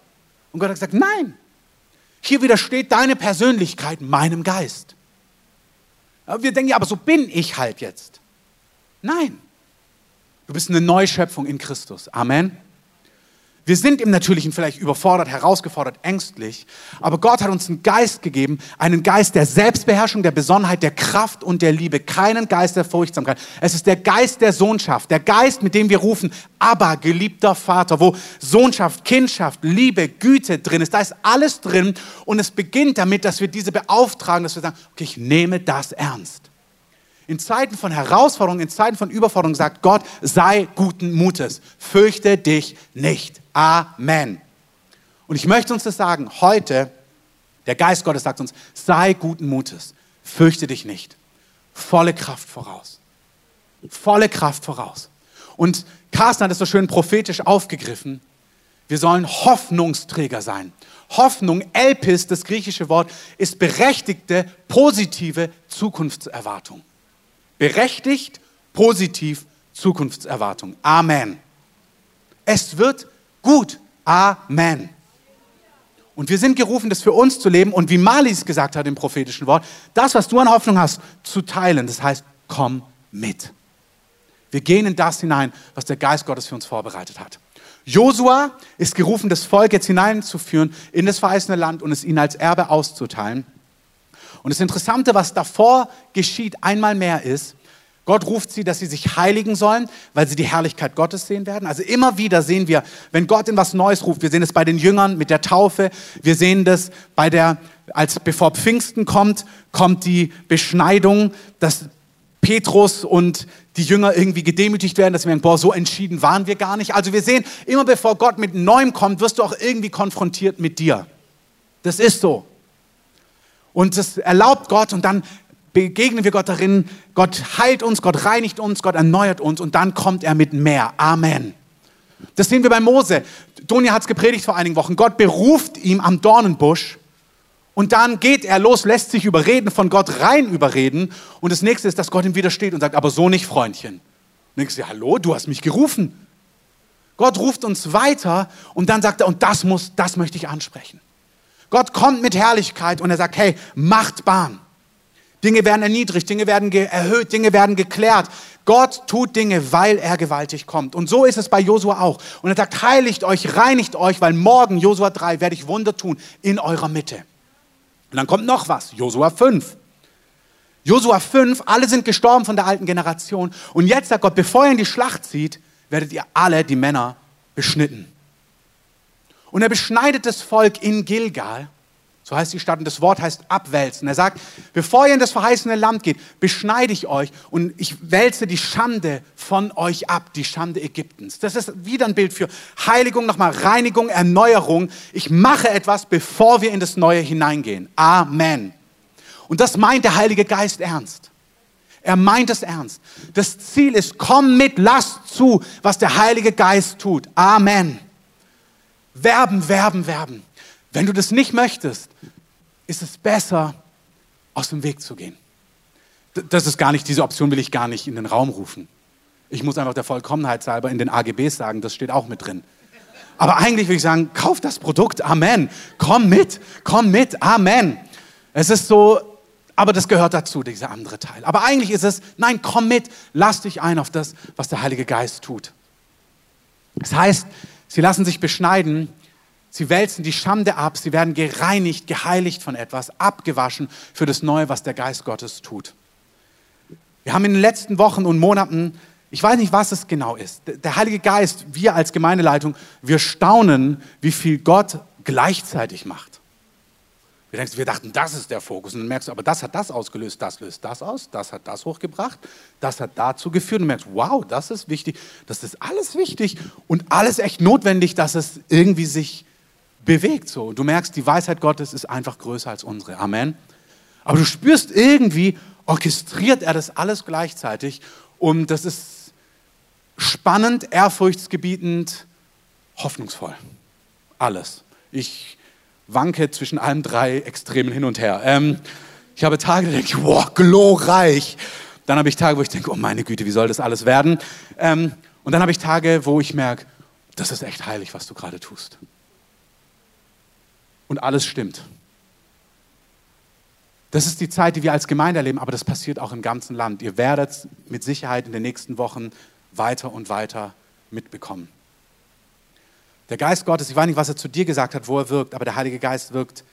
[SPEAKER 1] Und Gott hat gesagt, nein, hier widersteht deine Persönlichkeit meinem Geist. Aber wir denken, ja, aber so bin ich halt jetzt. Nein, du bist eine Neuschöpfung in Christus. Amen. Wir sind im Natürlichen vielleicht überfordert, herausgefordert, ängstlich, aber Gott hat uns einen Geist gegeben, einen Geist der Selbstbeherrschung, der Besonnenheit, der Kraft und der Liebe, keinen Geist der Furchtsamkeit. Es ist der Geist der Sohnschaft, der Geist, mit dem wir rufen, aber geliebter Vater, wo Sohnschaft, Kindschaft, Liebe, Güte drin ist. Da ist alles drin und es beginnt damit, dass wir diese beauftragen, dass wir sagen, okay, ich nehme das ernst. In Zeiten von Herausforderungen, in Zeiten von Überforderung sagt Gott, sei guten Mutes, fürchte dich nicht. Amen. Und ich möchte uns das sagen, heute, der Geist Gottes sagt uns, sei guten Mutes, fürchte dich nicht. Volle Kraft voraus. Volle Kraft voraus. Und Carsten hat es so schön prophetisch aufgegriffen. Wir sollen Hoffnungsträger sein. Hoffnung, Elpis, das griechische Wort, ist berechtigte, positive Zukunftserwartung berechtigt, Positiv, Zukunftserwartung. Amen. Es wird gut. Amen. Und wir sind gerufen, das für uns zu leben und wie Malis gesagt hat im prophetischen Wort, das, was du an Hoffnung hast, zu teilen. Das heißt, komm mit. Wir gehen in das hinein, was der Geist Gottes für uns vorbereitet hat. Josua ist gerufen, das Volk jetzt hineinzuführen in das verheißene Land und es ihnen als Erbe auszuteilen. Und das Interessante, was davor geschieht, einmal mehr ist, Gott ruft sie, dass sie sich heiligen sollen, weil sie die Herrlichkeit Gottes sehen werden. Also immer wieder sehen wir, wenn Gott in was Neues ruft, wir sehen es bei den Jüngern mit der Taufe, wir sehen das bei der, als bevor Pfingsten kommt, kommt die Beschneidung, dass Petrus und die Jünger irgendwie gedemütigt werden, dass wir denken, boah, so entschieden waren wir gar nicht. Also wir sehen, immer bevor Gott mit Neuem kommt, wirst du auch irgendwie konfrontiert mit dir. Das ist so. Und das erlaubt Gott und dann begegnen wir Gott darin, Gott heilt uns, Gott reinigt uns, Gott erneuert uns und dann kommt er mit mehr. Amen. Das sehen wir bei Mose. Donja hat es gepredigt vor einigen Wochen. Gott beruft ihn am Dornenbusch und dann geht er los, lässt sich überreden, von Gott rein überreden. Und das nächste ist, dass Gott ihm widersteht und sagt, aber so nicht, Freundchen. Und denkst du, hallo, du hast mich gerufen. Gott ruft uns weiter und dann sagt er, und das muss, das möchte ich ansprechen. Gott kommt mit Herrlichkeit und er sagt, hey, macht Bahn. Dinge werden erniedrigt, Dinge werden erhöht, Dinge werden geklärt. Gott tut Dinge, weil er gewaltig kommt. Und so ist es bei Josua auch. Und er sagt, heiligt euch, reinigt euch, weil morgen, Josua 3, werde ich Wunder tun in eurer Mitte. Und dann kommt noch was, Josua 5. Josua 5, alle sind gestorben von der alten Generation. Und jetzt sagt Gott, bevor ihr in die Schlacht zieht, werdet ihr alle, die Männer, beschnitten. Und er beschneidet das Volk in Gilgal so heißt die Stadt und das Wort heißt abwälzen. Er sagt, bevor ihr in das verheißene Land geht, beschneide ich euch und ich wälze die Schande von euch ab, die Schande Ägyptens. Das ist wieder ein Bild für Heiligung, nochmal Reinigung, Erneuerung. Ich mache etwas, bevor wir in das Neue hineingehen. Amen. Und das meint der Heilige Geist ernst. Er meint es ernst. Das Ziel ist, komm mit, lass zu, was der Heilige Geist tut. Amen. Werben, werben, werben. Wenn du das nicht möchtest, ist es besser, aus dem Weg zu gehen. Das ist gar nicht, diese Option will ich gar nicht in den Raum rufen. Ich muss einfach der Vollkommenheit halber in den AGBs sagen, das steht auch mit drin. Aber eigentlich will ich sagen, kauf das Produkt, Amen. Komm mit, komm mit, Amen. Es ist so, aber das gehört dazu, dieser andere Teil. Aber eigentlich ist es, nein, komm mit, lass dich ein auf das, was der Heilige Geist tut. Das heißt, sie lassen sich beschneiden Sie wälzen die Schande ab, sie werden gereinigt, geheiligt von etwas, abgewaschen für das Neue, was der Geist Gottes tut. Wir haben in den letzten Wochen und Monaten, ich weiß nicht, was es genau ist, der Heilige Geist, wir als Gemeindeleitung, wir staunen, wie viel Gott gleichzeitig macht. Wir, denkst, wir dachten, das ist der Fokus. Und dann merkst du, aber das hat das ausgelöst, das löst das aus, das hat das hochgebracht, das hat dazu geführt. Und du merkst, wow, das ist wichtig, das ist alles wichtig und alles echt notwendig, dass es irgendwie sich bewegt so. Du merkst, die Weisheit Gottes ist einfach größer als unsere. Amen. Aber du spürst irgendwie, orchestriert er das alles gleichzeitig. Und das ist spannend, ehrfurchtsgebietend, hoffnungsvoll. Alles. Ich wanke zwischen allen drei Extremen hin und her. Ähm, ich habe Tage, da denke ich, wow, glorreich. Dann habe ich Tage, wo ich denke, oh meine Güte, wie soll das alles werden? Ähm, und dann habe ich Tage, wo ich merke, das ist echt heilig, was du gerade tust und alles stimmt. Das ist die Zeit, die wir als Gemeinde erleben, aber das passiert auch im ganzen Land. Ihr werdet mit Sicherheit in den nächsten Wochen weiter und weiter mitbekommen. Der Geist Gottes, ich weiß nicht, was er zu dir gesagt hat, wo er wirkt, aber der Heilige Geist wirkt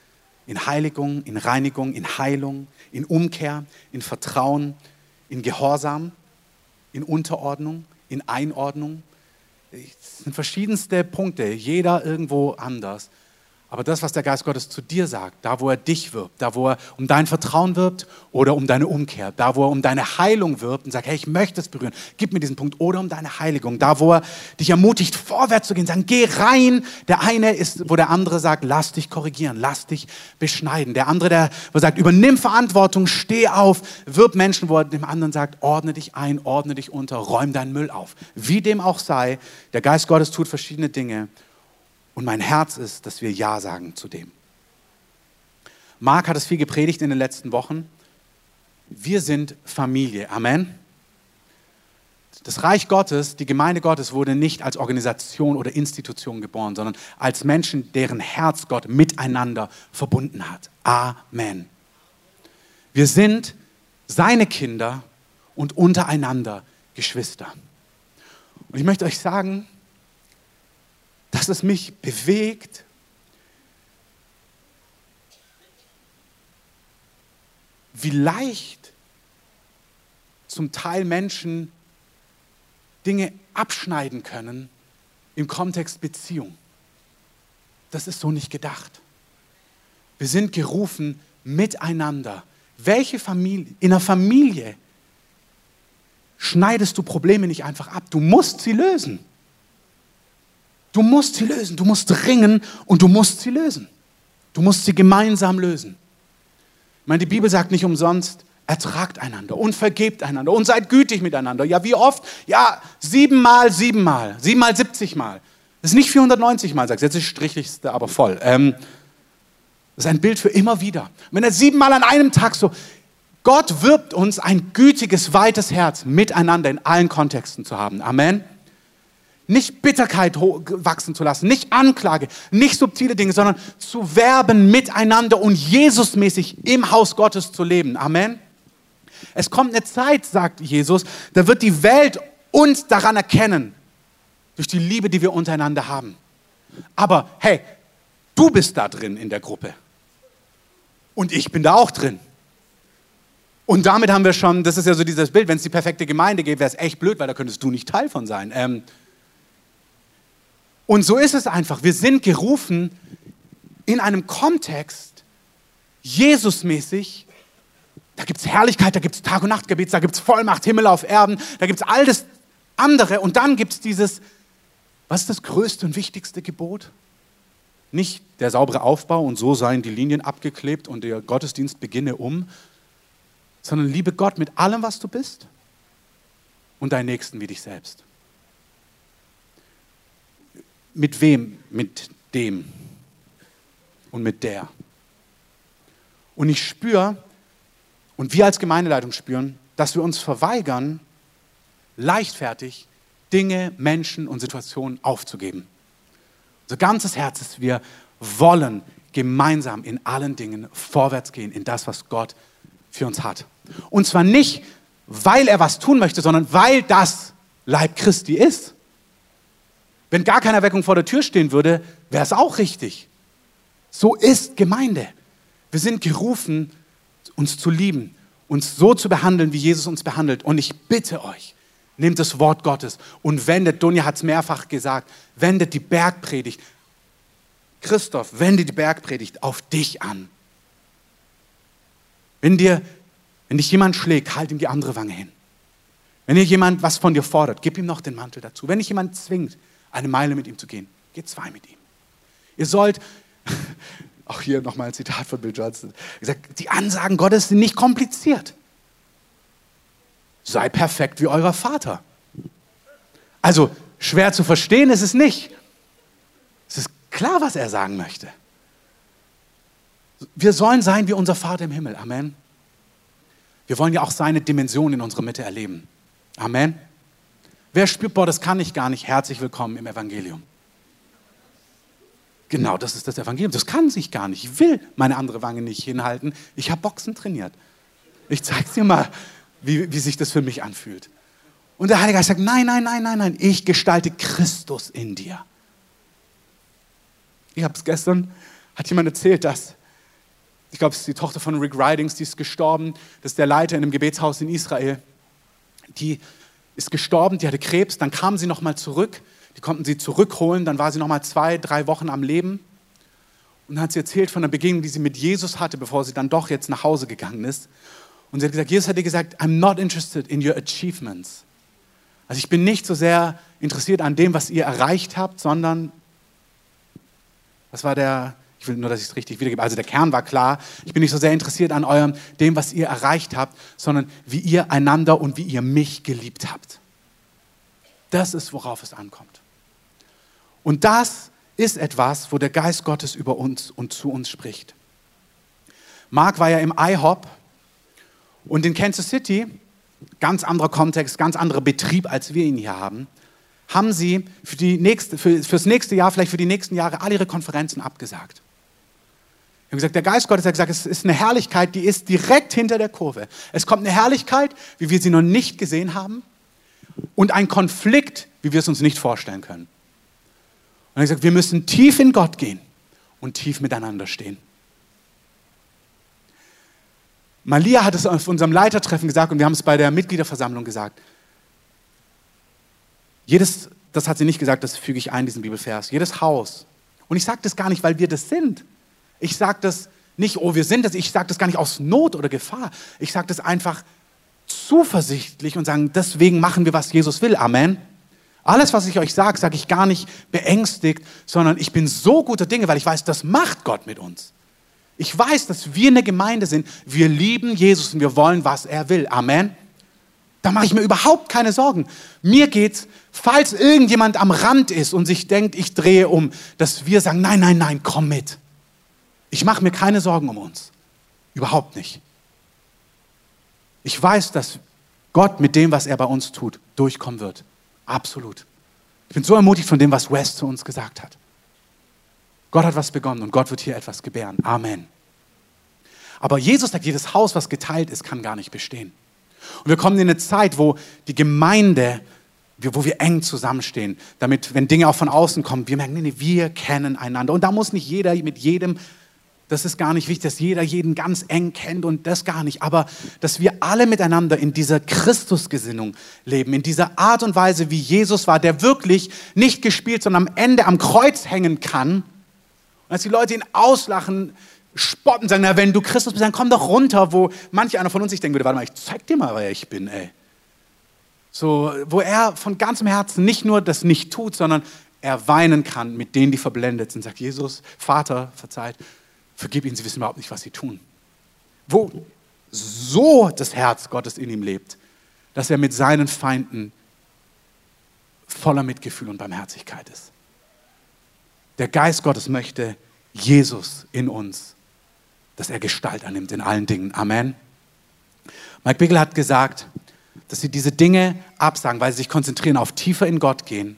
[SPEAKER 1] in Heiligung, in Reinigung, in Heilung, in Umkehr, in Vertrauen, in Gehorsam, in Unterordnung, in Einordnung. Es sind verschiedenste Punkte, jeder irgendwo anders. Aber das, was der Geist Gottes zu dir sagt, da wo er dich wirbt, da wo er um dein Vertrauen wirbt oder um deine Umkehr, da wo er um deine Heilung wirbt und sagt, hey, ich möchte es berühren, gib mir diesen Punkt, oder um deine Heiligung, da wo er dich ermutigt, vorwärts zu gehen, sagen, geh rein. Der eine ist, wo der andere sagt, lass dich korrigieren, lass dich beschneiden. Der andere, der wo sagt, übernimm Verantwortung, steh auf, wirb Menschen, wo er dem anderen sagt, ordne dich ein, ordne dich unter, räum deinen Müll auf. Wie dem auch sei, der Geist Gottes tut verschiedene Dinge und mein Herz ist, dass wir Ja sagen zu dem. Marc hat es viel gepredigt in den letzten Wochen. Wir sind Familie. Amen. Das Reich Gottes, die Gemeinde Gottes wurde nicht als Organisation oder Institution geboren, sondern als Menschen, deren Herz Gott miteinander verbunden hat. Amen. Wir sind seine Kinder und untereinander Geschwister. Und ich möchte euch sagen, dass es mich bewegt, wie leicht zum Teil Menschen Dinge abschneiden können im Kontext Beziehung. Das ist so nicht gedacht. Wir sind gerufen miteinander. Welche Familie, in einer Familie schneidest du Probleme nicht einfach ab. Du musst sie lösen. Du musst sie lösen. Du musst ringen und du musst sie lösen. Du musst sie gemeinsam lösen. Ich meine, die Bibel sagt nicht umsonst, ertragt einander und vergebt einander und seid gütig miteinander. Ja, wie oft? Ja, siebenmal, siebenmal, siebenmal, siebzigmal. Das ist nicht 490 Mal, sagst. Jetzt ist strichlichste aber voll. Ähm, das ist ein Bild für immer wieder. Wenn er siebenmal an einem Tag so, Gott wirbt uns, ein gütiges, weites Herz miteinander in allen Kontexten zu haben. Amen. Nicht Bitterkeit wachsen zu lassen, nicht Anklage, nicht subtile Dinge, sondern zu werben miteinander und Jesusmäßig im Haus Gottes zu leben. Amen. Es kommt eine Zeit, sagt Jesus, da wird die Welt uns daran erkennen, durch die Liebe, die wir untereinander haben. Aber hey, du bist da drin in der Gruppe. Und ich bin da auch drin. Und damit haben wir schon, das ist ja so dieses Bild, wenn es die perfekte Gemeinde gäbe, wäre es echt blöd, weil da könntest du nicht Teil von sein. Ähm und so ist es einfach. Wir sind gerufen in einem Kontext, Jesusmäßig. Da gibt es Herrlichkeit, da gibt es Tag- und Nachtgebet, da gibt es Vollmacht, Himmel auf Erden, da gibt es all das andere. Und dann gibt es dieses, was ist das größte und wichtigste Gebot? Nicht der saubere Aufbau und so seien die Linien abgeklebt und der Gottesdienst beginne um, sondern liebe Gott mit allem, was du bist und deinen Nächsten wie dich selbst. Mit wem? Mit dem und mit der. Und ich spüre, und wir als Gemeindeleitung spüren, dass wir uns verweigern, leichtfertig Dinge, Menschen und Situationen aufzugeben. Unser ganzes Herz ist, wir wollen gemeinsam in allen Dingen vorwärts gehen, in das, was Gott für uns hat. Und zwar nicht, weil er was tun möchte, sondern weil das Leib Christi ist. Wenn gar keine Erweckung vor der Tür stehen würde, wäre es auch richtig. So ist Gemeinde. Wir sind gerufen, uns zu lieben, uns so zu behandeln, wie Jesus uns behandelt. Und ich bitte euch, nehmt das Wort Gottes und wendet, Donja hat es mehrfach gesagt, wendet die Bergpredigt, Christoph, wende die Bergpredigt auf dich an. Wenn, dir, wenn dich jemand schlägt, halt ihm die andere Wange hin. Wenn dir jemand was von dir fordert, gib ihm noch den Mantel dazu. Wenn dich jemand zwingt, eine Meile mit ihm zu gehen, geh zwei mit ihm. Ihr sollt, auch hier nochmal ein Zitat von Bill Johnson, gesagt, die Ansagen Gottes sind nicht kompliziert. Sei perfekt wie euer Vater. Also schwer zu verstehen ist es nicht. Es ist klar, was er sagen möchte. Wir sollen sein wie unser Vater im Himmel. Amen. Wir wollen ja auch seine Dimension in unserer Mitte erleben. Amen. Wer spürt, boah, das kann ich gar nicht, herzlich willkommen im Evangelium. Genau, das ist das Evangelium. Das kann sich gar nicht. Ich will meine andere Wange nicht hinhalten. Ich habe Boxen trainiert. Ich zeige dir mal, wie, wie sich das für mich anfühlt. Und der Heilige Geist sagt, nein, nein, nein, nein, nein, ich gestalte Christus in dir. Ich habe es gestern, hat jemand erzählt, dass ich glaube, es ist die Tochter von Rick Ridings, die ist gestorben. Das ist der Leiter in einem Gebetshaus in Israel. Die ist gestorben, die hatte Krebs, dann kam sie nochmal zurück. Die konnten sie zurückholen, dann war sie nochmal zwei, drei Wochen am Leben. Und dann hat sie erzählt von der Begegnung, die sie mit Jesus hatte, bevor sie dann doch jetzt nach Hause gegangen ist. Und sie hat gesagt, Jesus hat ihr gesagt, I'm not interested in your achievements. Also ich bin nicht so sehr interessiert an dem, was ihr erreicht habt, sondern, was war der, ich will nur, dass ich es richtig wiedergebe. Also der Kern war klar. Ich bin nicht so sehr interessiert an eurem, dem, was ihr erreicht habt, sondern wie ihr einander und wie ihr mich geliebt habt. Das ist, worauf es ankommt. Und das ist etwas, wo der Geist Gottes über uns und zu uns spricht. Mark war ja im IHOP und in Kansas City ganz anderer Kontext, ganz anderer Betrieb, als wir ihn hier haben, haben sie für, die nächste, für, fürs nächste Jahr, vielleicht für die nächsten Jahre, alle ihre Konferenzen abgesagt. Sie haben gesagt, der Geist Gottes hat gesagt, es ist eine Herrlichkeit, die ist direkt hinter der Kurve. Es kommt eine Herrlichkeit, wie wir sie noch nicht gesehen haben, und ein Konflikt, wie wir es uns nicht vorstellen können. Und er hat gesagt, wir müssen tief in Gott gehen und tief miteinander stehen. Malia hat es auf unserem Leitertreffen gesagt und wir haben es bei der Mitgliederversammlung gesagt. Jedes, das hat sie nicht gesagt, das füge ich ein, diesen Bibelvers. Jedes Haus. Und ich sage das gar nicht, weil wir das sind. Ich sage das nicht, oh, wir sind das. Ich sage das gar nicht aus Not oder Gefahr. Ich sage das einfach zuversichtlich und sagen, deswegen machen wir, was Jesus will. Amen. Alles, was ich euch sage, sage ich gar nicht beängstigt, sondern ich bin so guter Dinge, weil ich weiß, das macht Gott mit uns. Ich weiß, dass wir eine Gemeinde sind. Wir lieben Jesus und wir wollen, was er will. Amen. Da mache ich mir überhaupt keine Sorgen. Mir geht's, falls irgendjemand am Rand ist und sich denkt, ich drehe um, dass wir sagen, nein, nein, nein, komm mit. Ich mache mir keine Sorgen um uns. Überhaupt nicht. Ich weiß, dass Gott mit dem, was er bei uns tut, durchkommen wird. Absolut. Ich bin so ermutigt von dem, was West zu uns gesagt hat. Gott hat was begonnen und Gott wird hier etwas gebären. Amen. Aber Jesus sagt, jedes Haus, was geteilt ist, kann gar nicht bestehen. Und wir kommen in eine Zeit, wo die Gemeinde, wo wir eng zusammenstehen, damit, wenn Dinge auch von außen kommen, wir merken, nee, nee, wir kennen einander. Und da muss nicht jeder mit jedem das ist gar nicht wichtig, dass jeder jeden ganz eng kennt und das gar nicht. Aber dass wir alle miteinander in dieser Christusgesinnung leben, in dieser Art und Weise, wie Jesus war, der wirklich nicht gespielt, sondern am Ende am Kreuz hängen kann. Und als die Leute ihn auslachen, spotten, sagen, na, wenn du Christus bist, dann komm doch runter, wo manch einer von uns sich denken würde, warte mal, ich zeig dir mal, wer ich bin, ey. So, wo er von ganzem Herzen nicht nur das nicht tut, sondern er weinen kann mit denen, die verblendet sind. Sagt Jesus, Vater, verzeiht, vergib ihnen, sie wissen überhaupt nicht, was sie tun. Wo so das Herz Gottes in ihm lebt, dass er mit seinen Feinden voller Mitgefühl und Barmherzigkeit ist. Der Geist Gottes möchte Jesus in uns, dass er Gestalt annimmt in allen Dingen. Amen. Mike Biggel hat gesagt, dass sie diese Dinge absagen, weil sie sich konzentrieren auf tiefer in Gott gehen.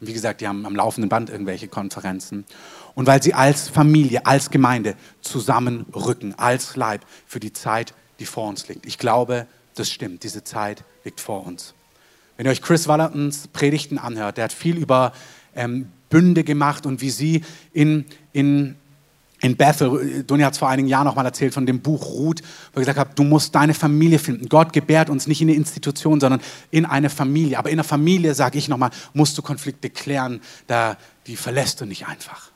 [SPEAKER 1] Und wie gesagt, die haben am laufenden Band irgendwelche Konferenzen und weil sie als Familie, als Gemeinde zusammenrücken, als Leib für die Zeit, die vor uns liegt. Ich glaube, das stimmt, diese Zeit liegt vor uns. Wenn ihr euch Chris Wallertons Predigten anhört, der hat viel über ähm, Bünde gemacht und wie sie in, in, in Bethel, Doni hat es vor einigen Jahren noch mal erzählt von dem Buch Ruth, wo er gesagt hat, du musst deine Familie finden. Gott gebärt uns nicht in eine Institution, sondern in eine Familie. Aber in einer Familie, sage ich nochmal, musst du Konflikte klären, da, die verlässt du nicht einfach.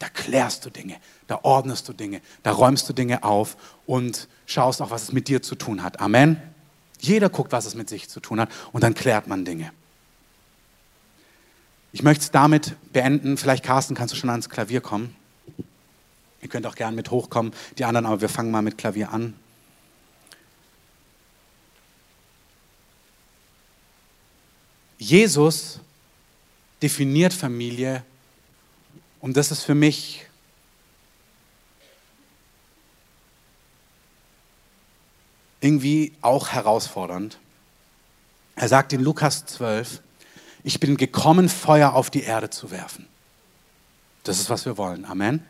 [SPEAKER 1] Da klärst du Dinge, da ordnest du Dinge, da räumst du Dinge auf und schaust auch, was es mit dir zu tun hat. Amen. Jeder guckt, was es mit sich zu tun hat und dann klärt man Dinge. Ich möchte es damit beenden. Vielleicht, Carsten, kannst du schon ans Klavier kommen. Ihr könnt auch gerne mit hochkommen, die anderen, aber wir fangen mal mit Klavier an. Jesus definiert Familie und das ist für mich irgendwie auch herausfordernd. Er sagt in Lukas 12, ich bin gekommen, Feuer auf die Erde zu werfen. Das ist, was wir wollen. Amen.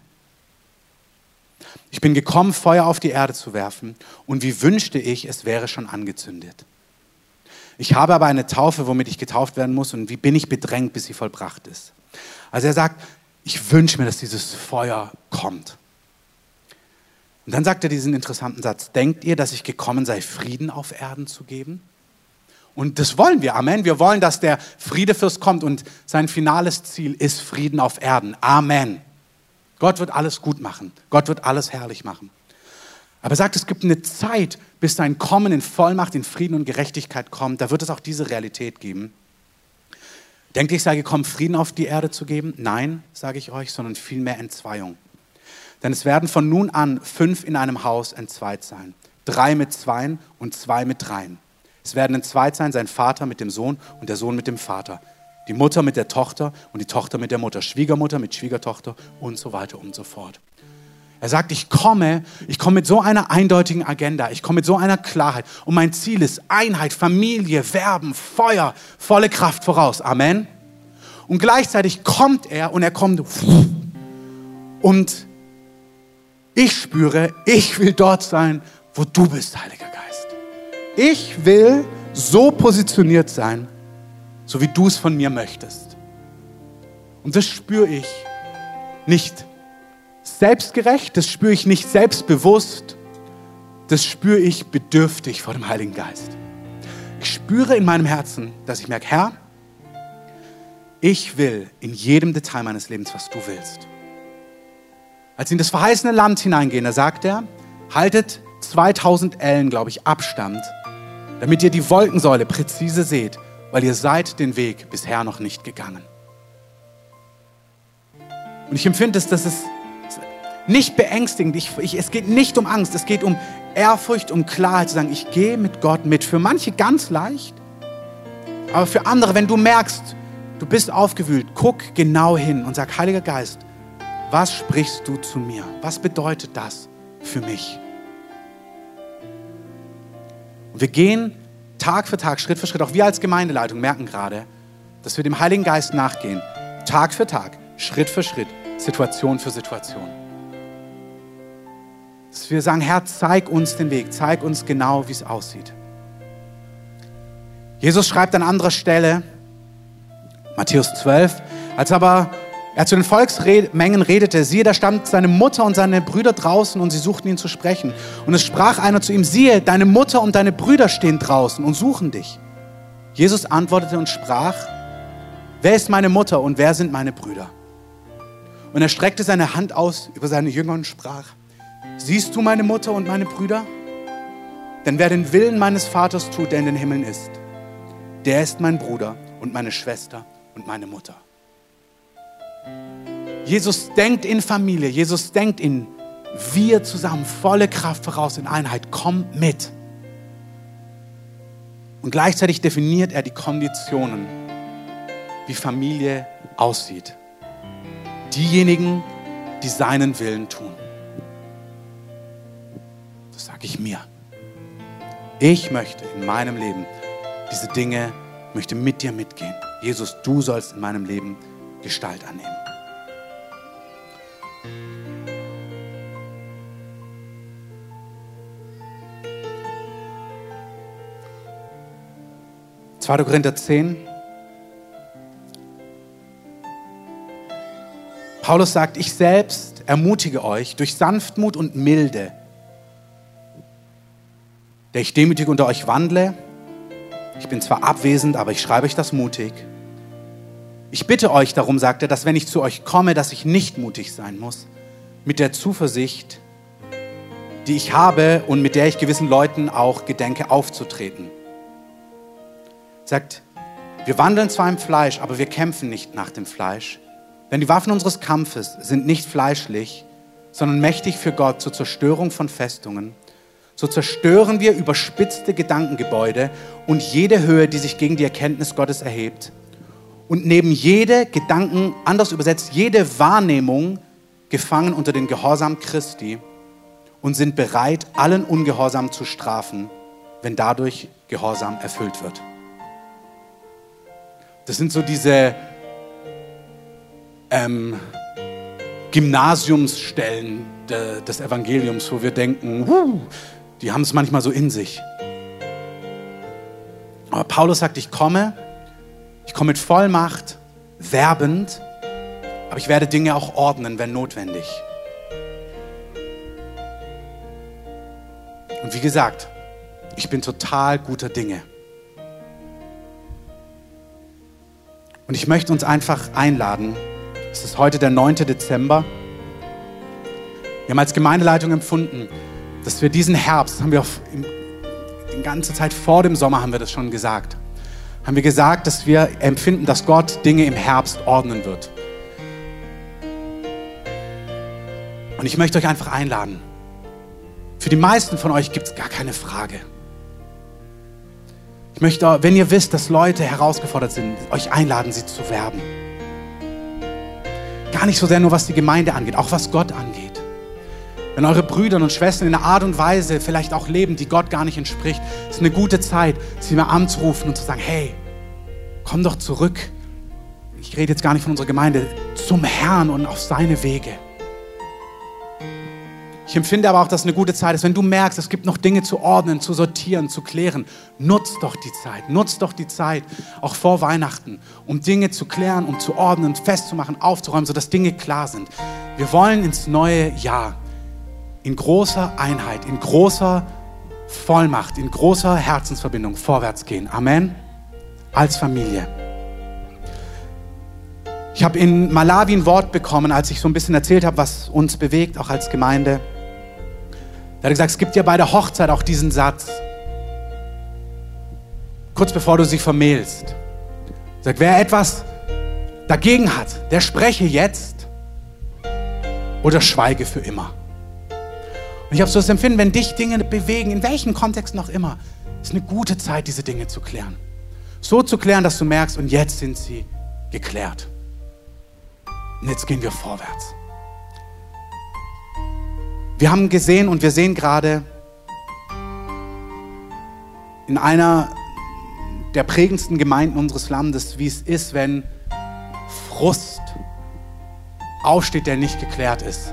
[SPEAKER 1] Ich bin gekommen, Feuer auf die Erde zu werfen und wie wünschte ich, es wäre schon angezündet. Ich habe aber eine Taufe, womit ich getauft werden muss und wie bin ich bedrängt, bis sie vollbracht ist. Also er sagt, ich wünsche mir, dass dieses Feuer kommt. Und dann sagt er diesen interessanten Satz, denkt ihr, dass ich gekommen sei, Frieden auf Erden zu geben? Und das wollen wir, Amen. Wir wollen, dass der Friedefürst kommt und sein finales Ziel ist Frieden auf Erden. Amen. Gott wird alles gut machen. Gott wird alles herrlich machen. Aber er sagt, es gibt eine Zeit, bis sein Kommen in Vollmacht, in Frieden und Gerechtigkeit kommt. Da wird es auch diese Realität geben. Denkt ihr, ich sei gekommen, Frieden auf die Erde zu geben? Nein, sage ich euch, sondern vielmehr Entzweiung. Denn es werden von nun an fünf in einem Haus entzweit sein. Drei mit Zweien und zwei mit Dreien. Es werden entzweit sein, sein Vater mit dem Sohn und der Sohn mit dem Vater. Die Mutter mit der Tochter und die Tochter mit der Mutter. Schwiegermutter mit Schwiegertochter und so weiter und so fort. Er sagt, ich komme, ich komme mit so einer eindeutigen Agenda, ich komme mit so einer Klarheit. Und mein Ziel ist Einheit, Familie, Werben, Feuer, volle Kraft voraus. Amen. Und gleichzeitig kommt er und er kommt und ich spüre, ich will dort sein, wo du bist, Heiliger Geist. Ich will so positioniert sein, so wie du es von mir möchtest. Und das spüre ich nicht selbstgerecht, das spüre ich nicht selbstbewusst, das spüre ich bedürftig vor dem Heiligen Geist. Ich spüre in meinem Herzen, dass ich merke, Herr, ich will in jedem Detail meines Lebens, was du willst. Als sie in das verheißene Land hineingehen, da sagt er, haltet 2000 Ellen, glaube ich, Abstand, damit ihr die Wolkensäule präzise seht, weil ihr seid den Weg bisher noch nicht gegangen. Und ich empfinde es, dass es nicht beängstigend. Ich, ich, es geht nicht um Angst, es geht um Ehrfurcht, um Klarheit zu sagen, ich gehe mit Gott mit. Für manche ganz leicht, aber für andere, wenn du merkst, du bist aufgewühlt, guck genau hin und sag, Heiliger Geist, was sprichst du zu mir? Was bedeutet das für mich? Und wir gehen Tag für Tag, Schritt für Schritt, auch wir als Gemeindeleitung merken gerade, dass wir dem Heiligen Geist nachgehen. Tag für Tag, Schritt für Schritt, Situation für Situation. Dass wir sagen, Herr, zeig uns den Weg, zeig uns genau, wie es aussieht. Jesus schreibt an anderer Stelle, Matthäus 12, als aber er zu den Volksmengen redete, siehe, da stand seine Mutter und seine Brüder draußen und sie suchten ihn zu sprechen. Und es sprach einer zu ihm, siehe, deine Mutter und deine Brüder stehen draußen und suchen dich. Jesus antwortete und sprach, wer ist meine Mutter und wer sind meine Brüder? Und er streckte seine Hand aus über seine Jünger und sprach, siehst du meine Mutter und meine Brüder? Denn wer den Willen meines Vaters tut, der in den Himmeln ist, der ist mein Bruder und meine Schwester und meine Mutter. Jesus denkt in Familie, Jesus denkt in wir zusammen, volle Kraft voraus in Einheit, komm mit. Und gleichzeitig definiert er die Konditionen, wie Familie aussieht. Diejenigen, die seinen Willen tun. Das sage ich mir. Ich möchte in meinem Leben diese Dinge, möchte mit dir mitgehen. Jesus, du sollst in meinem Leben Gestalt annehmen. 2. Korinther 10. Paulus sagt, ich selbst ermutige euch durch Sanftmut und Milde, der ich demütig unter euch wandle. Ich bin zwar abwesend, aber ich schreibe euch das mutig. Ich bitte euch darum, sagt er, dass wenn ich zu euch komme, dass ich nicht mutig sein muss, mit der Zuversicht, die ich habe und mit der ich gewissen Leuten auch gedenke aufzutreten sagt, wir wandeln zwar im Fleisch, aber wir kämpfen nicht nach dem Fleisch. Denn die Waffen unseres Kampfes sind nicht fleischlich, sondern mächtig für Gott zur Zerstörung von Festungen. So zerstören wir überspitzte Gedankengebäude und jede Höhe, die sich gegen die Erkenntnis Gottes erhebt. Und neben jede Gedanken, anders übersetzt, jede Wahrnehmung gefangen unter den Gehorsam Christi und sind bereit, allen Ungehorsam zu strafen, wenn dadurch Gehorsam erfüllt wird. Das sind so diese ähm, Gymnasiumsstellen de, des Evangeliums, wo wir denken, huh, die haben es manchmal so in sich. Aber Paulus sagt, ich komme, ich komme mit Vollmacht, werbend, aber ich werde Dinge auch ordnen, wenn notwendig. Und wie gesagt, ich bin total guter Dinge. Und ich möchte uns einfach einladen. Es ist heute der 9. Dezember. Wir haben als Gemeindeleitung empfunden, dass wir diesen Herbst, haben wir die ganze Zeit vor dem Sommer haben wir das schon gesagt, haben wir gesagt, dass wir empfinden, dass Gott Dinge im Herbst ordnen wird. Und ich möchte euch einfach einladen. Für die meisten von euch gibt es gar keine Frage. Ich möchte, wenn ihr wisst, dass Leute herausgefordert sind, euch einladen, sie zu werben. Gar nicht so sehr nur, was die Gemeinde angeht, auch was Gott angeht. Wenn eure Brüder und Schwestern in einer Art und Weise vielleicht auch leben, die Gott gar nicht entspricht, ist eine gute Zeit, sie mal anzurufen und zu sagen, hey, komm doch zurück. Ich rede jetzt gar nicht von unserer Gemeinde, zum Herrn und auf seine Wege. Ich empfinde aber auch, dass es eine gute Zeit ist, wenn du merkst, es gibt noch Dinge zu ordnen, zu sortieren, zu klären. Nutz doch die Zeit, nutz doch die Zeit, auch vor Weihnachten, um Dinge zu klären, um zu ordnen, festzumachen, aufzuräumen, sodass Dinge klar sind. Wir wollen ins neue Jahr in großer Einheit, in großer Vollmacht, in großer Herzensverbindung vorwärts gehen. Amen. Als Familie. Ich habe in Malawi ein Wort bekommen, als ich so ein bisschen erzählt habe, was uns bewegt, auch als Gemeinde. Er hat gesagt, es gibt ja bei der Hochzeit auch diesen Satz, kurz bevor du sie vermählst. Er sagt, wer etwas dagegen hat, der spreche jetzt oder schweige für immer. Und ich habe so das Empfinden, wenn dich Dinge bewegen, in welchem Kontext noch immer, ist eine gute Zeit, diese Dinge zu klären. So zu klären, dass du merkst, und jetzt sind sie geklärt. Und jetzt gehen wir vorwärts. Wir haben gesehen und wir sehen gerade in einer der prägendsten Gemeinden unseres Landes, wie es ist, wenn Frust aufsteht, der nicht geklärt ist.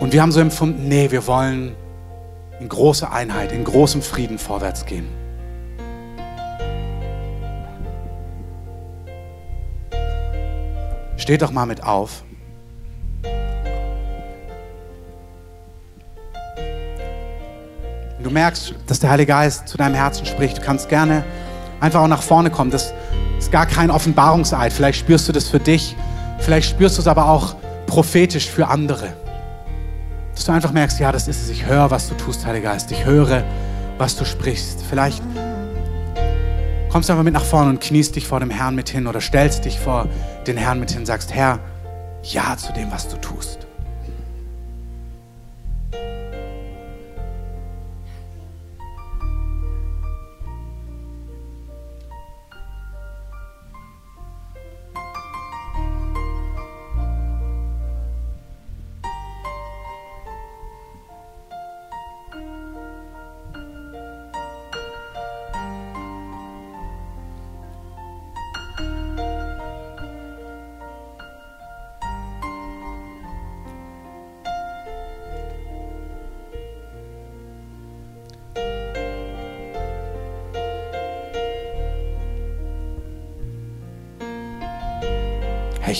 [SPEAKER 1] Und wir haben so empfunden, nee, wir wollen in großer Einheit, in großem Frieden vorwärts gehen. Steht doch mal mit auf. du merkst, dass der Heilige Geist zu deinem Herzen spricht, du kannst gerne einfach auch nach vorne kommen. Das ist gar kein Offenbarungseid. Vielleicht spürst du das für dich, vielleicht spürst du es aber auch prophetisch für andere. Dass du einfach merkst, ja, das ist es. Ich höre, was du tust, Heiliger Geist. Ich höre, was du sprichst. Vielleicht kommst du einfach mit nach vorne und kniest dich vor dem Herrn mit hin oder stellst dich vor den Herrn mit hin sagst, Herr, ja zu dem, was du tust.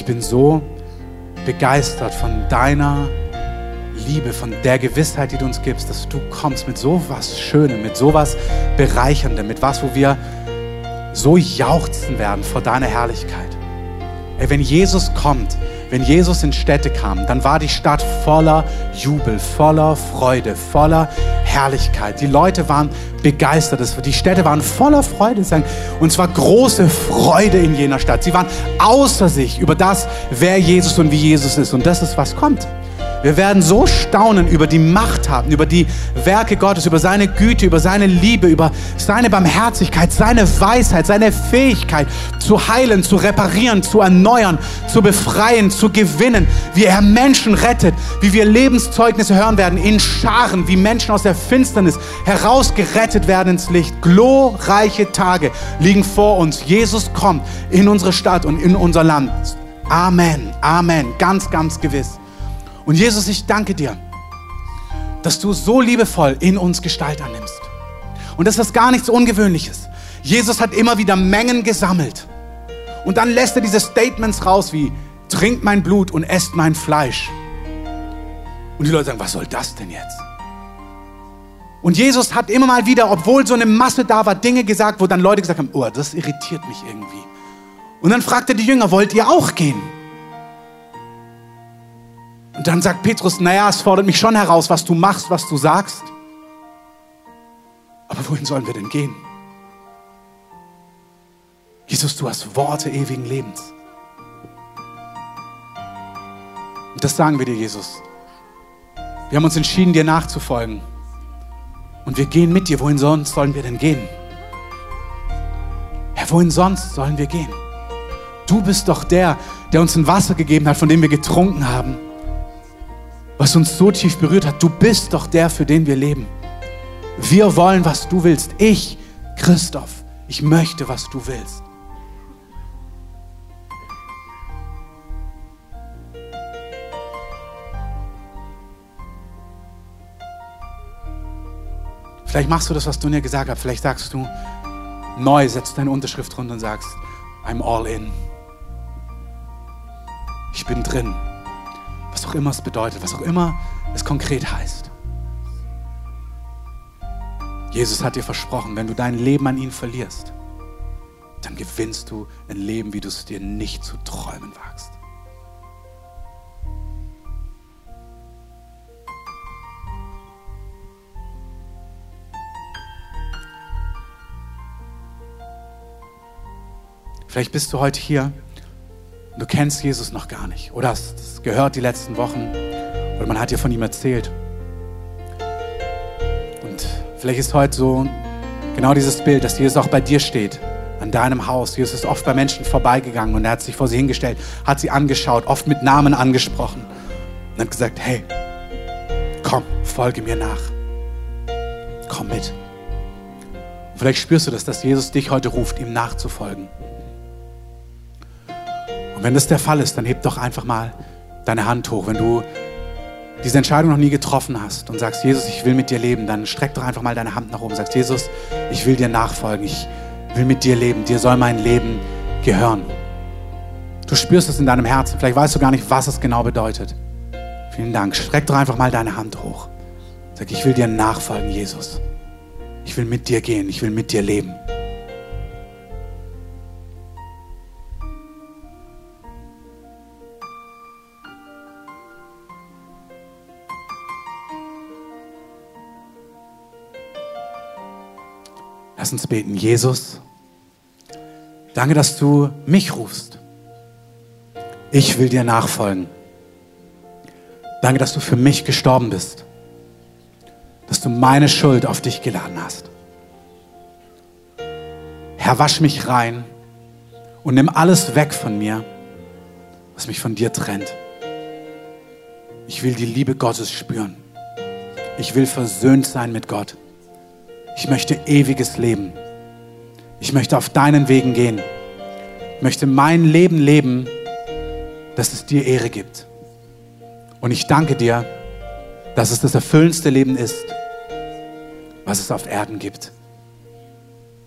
[SPEAKER 1] Bin so begeistert von deiner Liebe, von der Gewissheit, die du uns gibst, dass du kommst mit so was Schönem, mit so was Bereicherndem, mit was, wo wir so jauchzen werden vor deiner Herrlichkeit. Ey, wenn Jesus kommt, wenn Jesus in Städte kam, dann war die Stadt voller Jubel, voller Freude, voller Herrlichkeit. Die Leute waren begeistert. Die Städte waren voller Freude. Und zwar große Freude in jener Stadt. Sie waren außer sich über das, wer Jesus und wie Jesus ist. Und das ist, was kommt. Wir werden so staunen über die Macht haben, über die Werke Gottes, über seine Güte, über seine Liebe, über seine Barmherzigkeit, seine Weisheit, seine Fähigkeit zu heilen, zu reparieren, zu erneuern, zu befreien, zu gewinnen, wie er Menschen rettet, wie wir Lebenszeugnisse hören werden in Scharen, wie Menschen aus der Finsternis herausgerettet werden ins Licht. Glorreiche Tage liegen vor uns. Jesus kommt in unsere Stadt und in unser Land. Amen, Amen, ganz, ganz gewiss. Und Jesus, ich danke dir, dass du so liebevoll in uns Gestalt annimmst. Und das ist gar nichts Ungewöhnliches. Jesus hat immer wieder Mengen gesammelt. Und dann lässt er diese Statements raus wie, trinkt mein Blut und esst mein Fleisch. Und die Leute sagen, was soll das denn jetzt? Und Jesus hat immer mal wieder, obwohl so eine Masse da war, Dinge gesagt, wo dann Leute gesagt haben, oh, das irritiert mich irgendwie. Und dann fragt er die Jünger, wollt ihr auch gehen? Und dann sagt Petrus, naja, es fordert mich schon heraus, was du machst, was du sagst. Aber wohin sollen wir denn gehen? Jesus, du hast Worte ewigen Lebens. Und das sagen wir dir, Jesus. Wir haben uns entschieden, dir nachzufolgen. Und wir gehen mit dir. Wohin sonst sollen wir denn gehen? Herr, wohin sonst sollen wir gehen? Du bist doch der, der uns ein Wasser gegeben hat, von dem wir getrunken haben. Was uns so tief berührt hat. Du bist doch der, für den wir leben. Wir wollen, was du willst. Ich, Christoph, ich möchte, was du willst. Vielleicht machst du das, was Dunja gesagt hat. Vielleicht sagst du neu, setzt deine Unterschrift runter und sagst, I'm all in. Ich bin drin. Was auch immer es bedeutet, was auch immer es konkret heißt. Jesus hat dir versprochen, wenn du dein Leben an ihn verlierst, dann gewinnst du ein Leben, wie du es dir nicht zu träumen wagst. Vielleicht bist du heute hier und du kennst Jesus noch gar nicht oder hast es gehört die letzten Wochen oder man hat dir von ihm erzählt. Und vielleicht ist heute so genau dieses Bild, dass Jesus auch bei dir steht, an deinem Haus. Jesus ist oft bei Menschen vorbeigegangen und er hat sich vor sie hingestellt, hat sie angeschaut, oft mit Namen angesprochen und hat gesagt, hey, komm, folge mir nach. Komm mit. Vielleicht spürst du das, dass Jesus dich heute ruft, ihm nachzufolgen. Wenn das der Fall ist, dann heb doch einfach mal deine Hand hoch. Wenn du diese Entscheidung noch nie getroffen hast und sagst, Jesus, ich will mit dir leben, dann streck doch einfach mal deine Hand nach oben und sagst, Jesus, ich will dir nachfolgen, ich will mit dir leben, dir soll mein Leben gehören. Du spürst es in deinem Herzen, vielleicht weißt du gar nicht, was es genau bedeutet. Vielen Dank. Streck doch einfach mal deine Hand hoch. Sag, ich will dir nachfolgen, Jesus. Ich will mit dir gehen, ich will mit dir leben. Lass uns beten. Jesus, danke, dass du mich rufst. Ich will dir nachfolgen. Danke, dass du für mich gestorben bist. Dass du meine Schuld auf dich geladen hast. Herr, wasch mich rein und nimm alles weg von mir, was mich von dir trennt. Ich will die Liebe Gottes spüren. Ich will versöhnt sein mit Gott. Ich möchte ewiges Leben. Ich möchte auf deinen Wegen gehen. Ich möchte mein Leben leben, dass es dir Ehre gibt. Und ich danke dir, dass es das erfüllendste Leben ist, was es auf Erden gibt.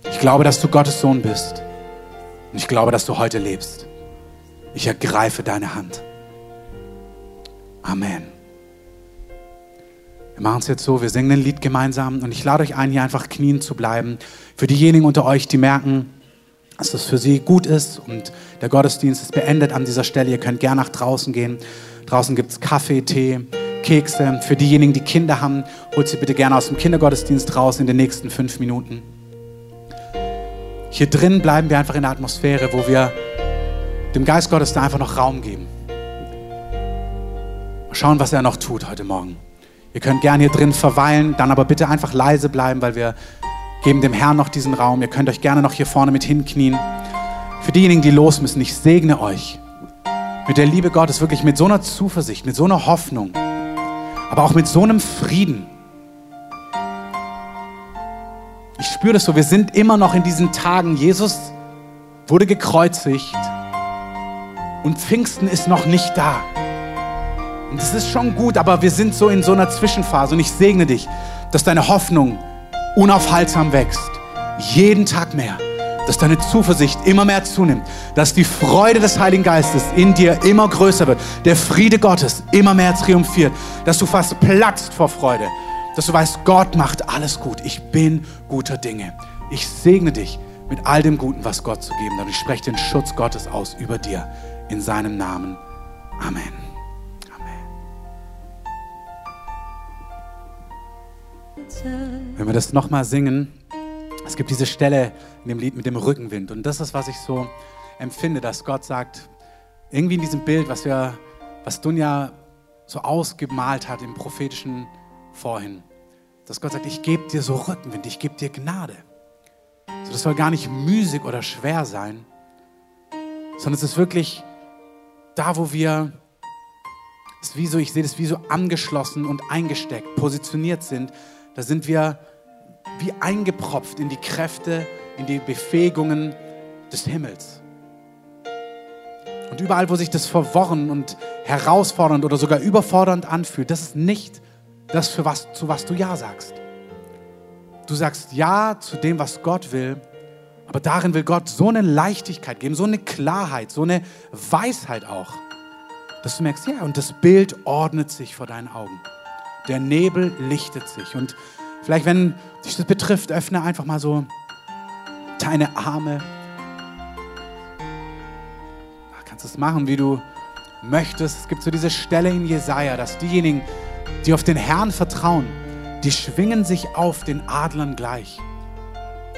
[SPEAKER 1] Ich glaube, dass du Gottes Sohn bist. Und ich glaube, dass du heute lebst. Ich ergreife deine Hand. Amen. Wir machen es jetzt so, wir singen ein Lied gemeinsam und ich lade euch ein, hier einfach knien zu bleiben. Für diejenigen unter euch, die merken, dass das für sie gut ist und der Gottesdienst ist beendet an dieser Stelle. Ihr könnt gerne nach draußen gehen. Draußen gibt es Kaffee, Tee, Kekse. Für diejenigen, die Kinder haben, holt sie bitte gerne aus dem Kindergottesdienst raus in den nächsten fünf Minuten. Hier drin bleiben wir einfach in der Atmosphäre, wo wir dem Geist Gottes da einfach noch Raum geben. Mal schauen, was er noch tut heute Morgen. Ihr könnt gerne hier drin verweilen, dann aber bitte einfach leise bleiben, weil wir geben dem Herrn noch diesen Raum. Ihr könnt euch gerne noch hier vorne mit hinknien. Für diejenigen, die los müssen, ich segne euch mit der Liebe Gottes, wirklich mit so einer Zuversicht, mit so einer Hoffnung, aber auch mit so einem Frieden. Ich spüre das so, wir sind immer noch in diesen Tagen. Jesus wurde gekreuzigt und Pfingsten ist noch nicht da. Und das ist schon gut, aber wir sind so in so einer Zwischenphase und ich segne dich, dass deine Hoffnung unaufhaltsam wächst. Jeden Tag mehr. Dass deine Zuversicht immer mehr zunimmt. Dass die Freude des Heiligen Geistes in dir immer größer wird. Der Friede Gottes immer mehr triumphiert. Dass du fast platzt vor Freude. Dass du weißt, Gott macht alles gut. Ich bin guter Dinge. Ich segne dich mit all dem Guten, was Gott zu geben hat. Und ich spreche den Schutz Gottes aus über dir. In seinem Namen. Amen. Wenn wir das nochmal singen, es gibt diese Stelle in dem Lied mit dem Rückenwind. Und das ist, was ich so empfinde, dass Gott sagt, irgendwie in diesem Bild, was wir, was Dunja so ausgemalt hat im prophetischen Vorhin, dass Gott sagt, ich gebe dir so Rückenwind, ich gebe dir Gnade. So, das soll gar nicht müßig oder schwer sein, sondern es ist wirklich da, wo wir ist wie so, ich sehe das wie so angeschlossen und eingesteckt, positioniert sind. Da sind wir wie eingepropft in die Kräfte, in die Befähigungen des Himmels. Und überall, wo sich das verworren und herausfordernd oder sogar überfordernd anfühlt, das ist nicht das, für was, zu was du Ja sagst. Du sagst Ja zu dem, was Gott will, aber darin will Gott so eine Leichtigkeit geben, so eine Klarheit, so eine Weisheit auch, dass du merkst, ja, und das Bild ordnet sich vor deinen Augen. Der Nebel lichtet sich. Und vielleicht, wenn dich das betrifft, öffne einfach mal so deine Arme. Du kannst es machen, wie du möchtest. Es gibt so diese Stelle in Jesaja, dass diejenigen, die auf den Herrn vertrauen, die schwingen sich auf den Adlern gleich.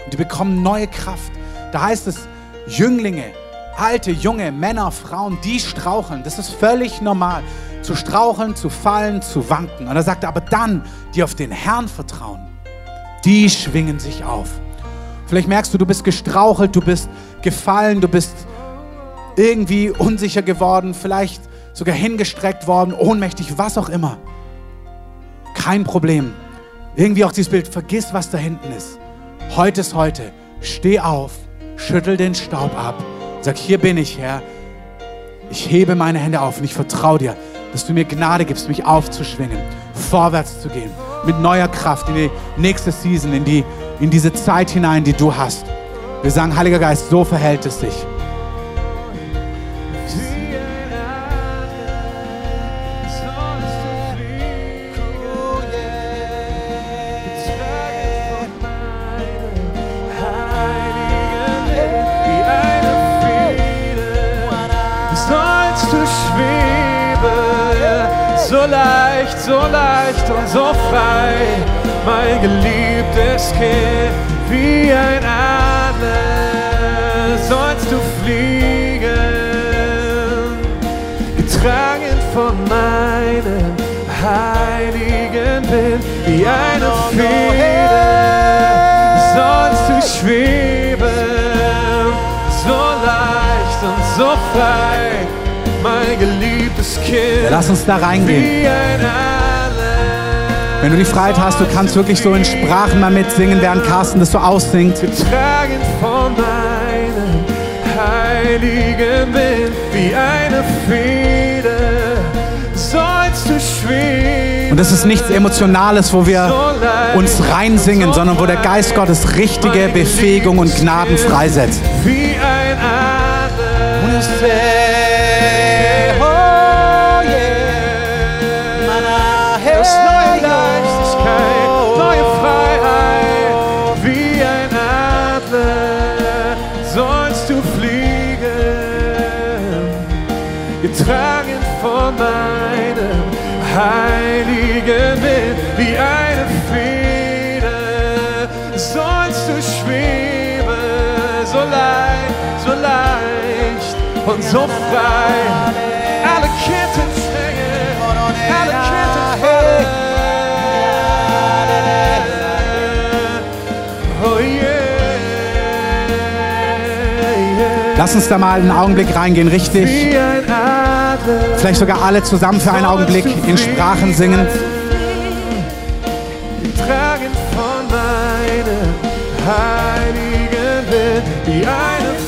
[SPEAKER 1] Und die bekommen neue Kraft. Da heißt es, Jünglinge, alte, junge, Männer, Frauen, die straucheln. Das ist völlig normal. Zu straucheln, zu fallen, zu wanken. Und er sagt aber dann, die auf den Herrn vertrauen, die schwingen sich auf. Vielleicht merkst du, du bist gestrauchelt, du bist gefallen, du bist irgendwie unsicher geworden, vielleicht sogar hingestreckt worden, ohnmächtig, was auch immer. Kein Problem. Irgendwie auch dieses Bild, vergiss, was da hinten ist. Heute ist heute. Steh auf, schüttel den Staub ab, sag, hier bin ich, Herr. Ich hebe meine Hände auf und ich vertraue dir, dass du mir Gnade gibst, mich aufzuschwingen, vorwärts zu gehen, mit neuer Kraft in die nächste Season, in, die, in diese Zeit hinein, die du hast. Wir sagen, Heiliger Geist, so verhält es sich.
[SPEAKER 2] So leicht und so frei, mein geliebtes Kind, wie ein Adler sollst du fliegen, getragen von meinem heiligen Wind, wie eine Feder sollst du schweben, so leicht und so frei, mein geliebtes Kind.
[SPEAKER 1] Lass uns da reingehen. Wenn du die Freiheit hast, du kannst wirklich so in Sprachen mal mitsingen, während Carsten das so aussingt.
[SPEAKER 2] Getragen von deinem heiligen Wind, wie eine Feder sollst du schweben.
[SPEAKER 1] Und es ist nichts Emotionales, wo wir uns reinsingen, sondern wo der Geist Gottes richtige Befähigung und Gnaden freisetzt.
[SPEAKER 2] Wie ein Adler. So frei. Alle Ketten sprengen, alle Ketten fallen. Oh yeah, yeah.
[SPEAKER 1] Lass uns da mal einen Augenblick reingehen, richtig. Vielleicht sogar alle zusammen für einen Augenblick in Sprachen singen.
[SPEAKER 2] getragen von meinem heiligen Wind, wie eine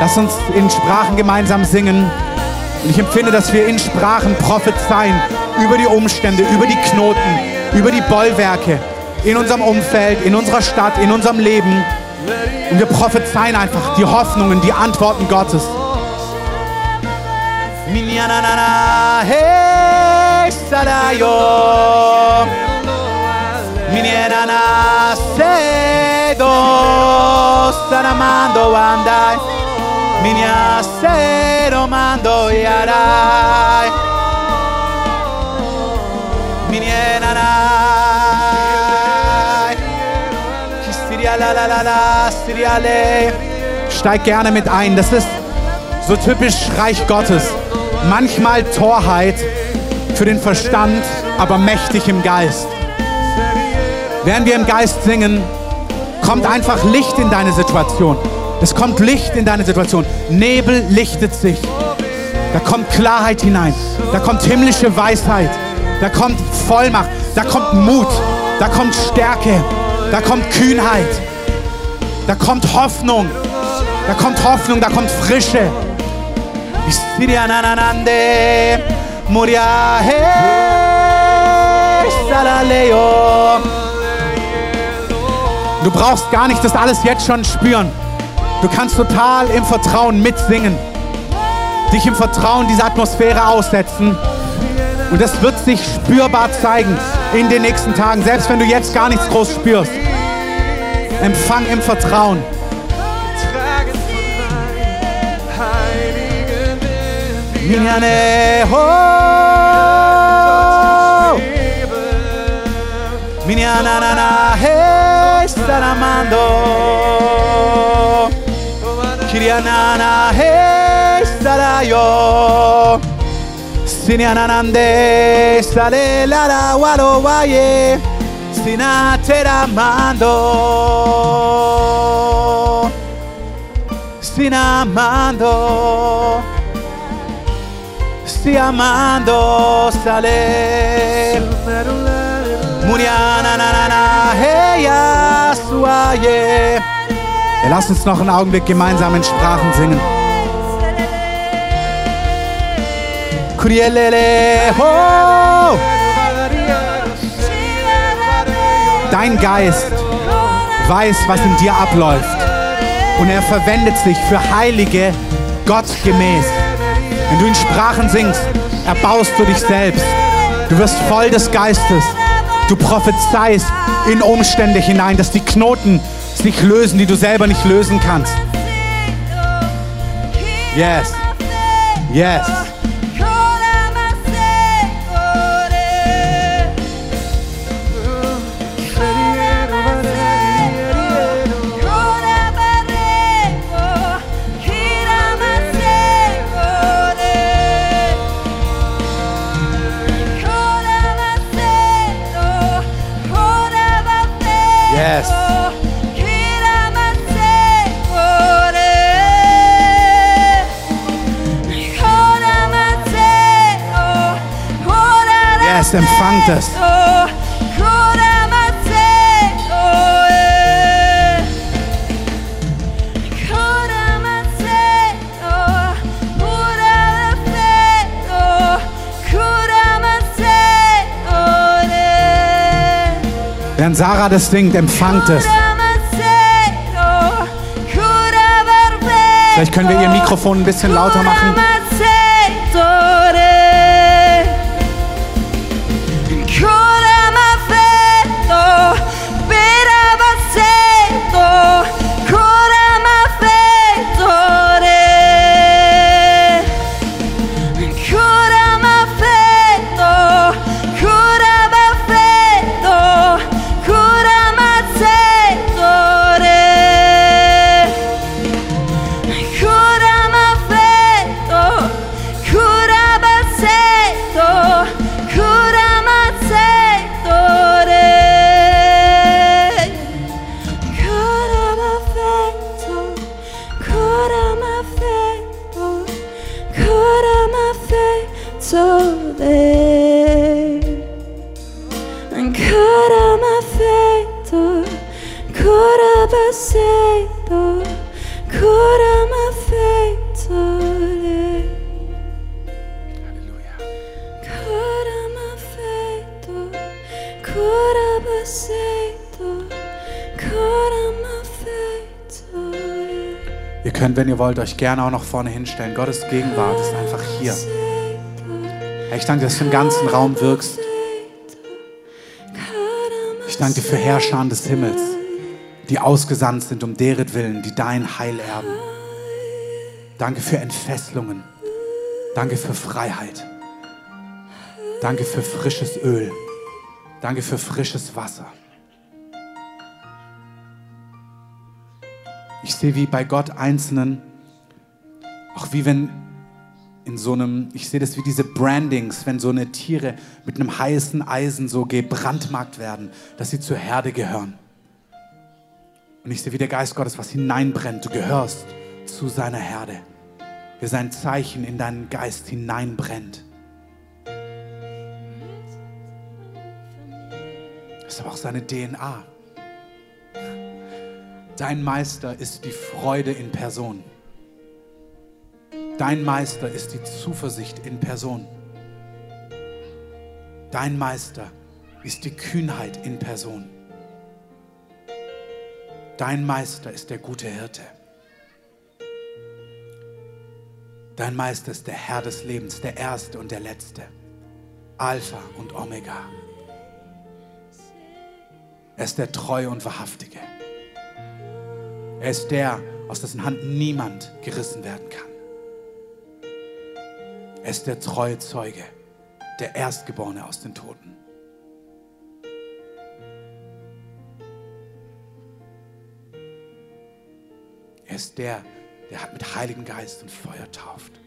[SPEAKER 1] Lass uns in Sprachen gemeinsam singen. Und ich empfinde, dass wir in Sprachen prophezeien über die Umstände, über die Knoten, über die Bollwerke. In unserem Umfeld, in unserer Stadt, in unserem Leben. Und wir prophezeien einfach. Die Hoffnungen, die Antworten Gottes. Hey, salayo. Miniena nacedo, saramando andai. Minia cero mando yarai. Miniena nai. Kistiria la la la la, stiria le. Steig gerne mit ein. Das ist so typisch Reich Gottes. Manchmal Torheit für den Verstand, aber mächtig im Geist. Während wir im Geist singen, kommt einfach Licht in deine Situation. Es kommt Licht in deine Situation. Nebel lichtet sich. Da kommt Klarheit hinein. Da kommt himmlische Weisheit. Da kommt Vollmacht. Da kommt Mut. Da kommt Stärke. Da kommt Kühnheit. Da kommt Hoffnung. Da kommt Hoffnung. Da kommt Frische. Istiriananande, Muria, hey, Salaleo. Du brauchst gar nicht das alles jetzt schon spüren. Du kannst total im Vertrauen mitsingen. Dich im Vertrauen dieser Atmosphäre aussetzen. Und das wird sich spürbar zeigen in den nächsten Tagen, selbst wenn du jetzt gar nichts groß spürst. Empfang im Vertrauen.
[SPEAKER 2] Tragen von deinem heiligen Wind.
[SPEAKER 1] Minyane ho,
[SPEAKER 2] Leben.
[SPEAKER 1] minyana na na hey, saramando. Kiriana na hey, sarayo. Sinyananande sale la la walo waye. Sinatera mando. Sinamando. Si amando sale. Ja, Lass uns noch einen Augenblick gemeinsam in Sprachen singen. Dein Geist weiß, was in dir abläuft. Und er verwendet sich für Heilige gottgemäß. Wenn du in Sprachen singst, erbaust du dich selbst. Du wirst voll des Geistes. Du prophezeist in Umstände hinein, dass die Knoten sich lösen, die du selber nicht lösen kannst. Yes. Yes. Yes, empfangt es. Während Sarah das singt, empfangt es. Vielleicht können wir ihr Mikrofon ein bisschen lauter machen. Könnt, wenn ihr wollt, euch gerne auch noch vorne hinstellen. Gottes Gegenwart ist einfach hier.
[SPEAKER 2] Ich danke, dass du im ganzen Raum wirkst. Ich danke dir für Herrscher des Himmels, die ausgesandt sind um deren Willen, die dein Heil erben. Danke für Entfesselungen. Danke für Freiheit. Danke für frisches Öl. Danke für frisches Wasser. Ich sehe wie bei Gott Einzelnen, auch wie wenn in so einem, ich sehe das wie diese Brandings, wenn so eine Tiere mit einem heißen Eisen so gebrandmarkt werden, dass sie zur Herde gehören. Und ich sehe wie der Geist Gottes was hineinbrennt. Du gehörst zu seiner Herde. Wie sein Zeichen in deinen Geist hineinbrennt. Das ist aber auch seine DNA. Dein Meister ist die Freude in Person. Dein Meister ist die Zuversicht in Person. Dein Meister ist die Kühnheit in Person. Dein Meister ist der gute Hirte. Dein Meister ist der Herr des Lebens, der Erste und der Letzte. Alpha und Omega. Er ist der Treue und Wahrhaftige. Er ist der, aus dessen Hand niemand gerissen werden kann. Er ist der treue Zeuge, der Erstgeborene aus den Toten. Er ist der, der hat mit Heiligen Geist und Feuer tauft.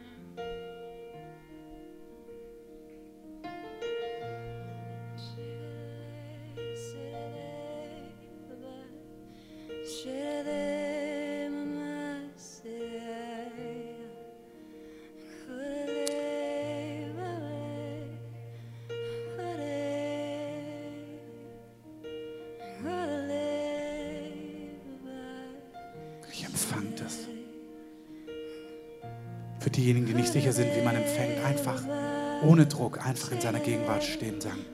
[SPEAKER 2] Einfach in seiner Gegenwart stehen und sagen,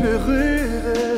[SPEAKER 1] perruque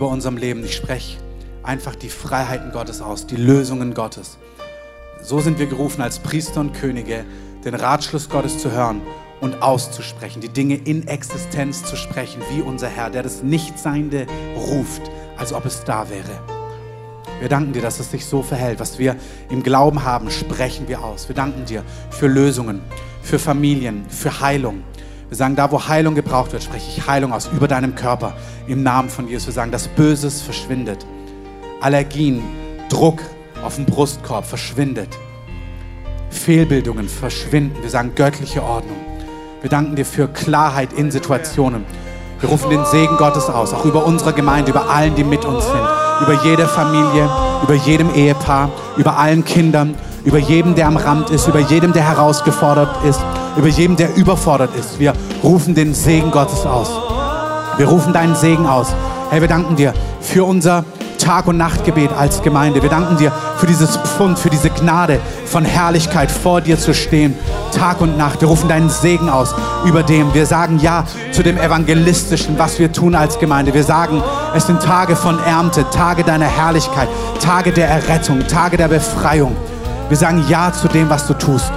[SPEAKER 1] über unserem Leben. Ich spreche einfach die Freiheiten Gottes aus, die Lösungen Gottes. So sind wir gerufen, als Priester und Könige den Ratschluss Gottes zu hören und auszusprechen, die Dinge in Existenz zu sprechen, wie unser Herr, der das Nichtseiende ruft, als ob es da wäre. Wir danken dir, dass es sich so verhält. Was wir im Glauben haben, sprechen wir aus. Wir danken dir für Lösungen, für Familien, für Heilung. Wir sagen, da wo Heilung gebraucht wird, spreche ich Heilung aus über deinem Körper im Namen von Jesus. Wir sagen, das Böses verschwindet. Allergien, Druck auf dem Brustkorb verschwindet. Fehlbildungen verschwinden. Wir sagen göttliche Ordnung. Wir danken dir für Klarheit in Situationen. Wir rufen den Segen Gottes aus, auch über unsere Gemeinde, über allen, die mit uns sind, über jede Familie, über jedem Ehepaar, über allen Kindern, über jedem, der am Rand ist, über jedem, der herausgefordert ist, über jedem, der überfordert ist. Wir rufen den Segen Gottes aus. Wir rufen deinen Segen aus. Herr, wir danken dir für unser Tag- und Nachtgebet als Gemeinde. Wir danken dir für dieses Pfund, für diese Gnade von Herrlichkeit vor dir zu stehen, Tag und Nacht. Wir rufen deinen Segen aus über dem. Wir sagen Ja zu dem Evangelistischen, was wir tun als Gemeinde. Wir sagen, es sind Tage von Ernte, Tage deiner Herrlichkeit, Tage der Errettung, Tage der Befreiung. Wir sagen Ja zu dem, was du tust.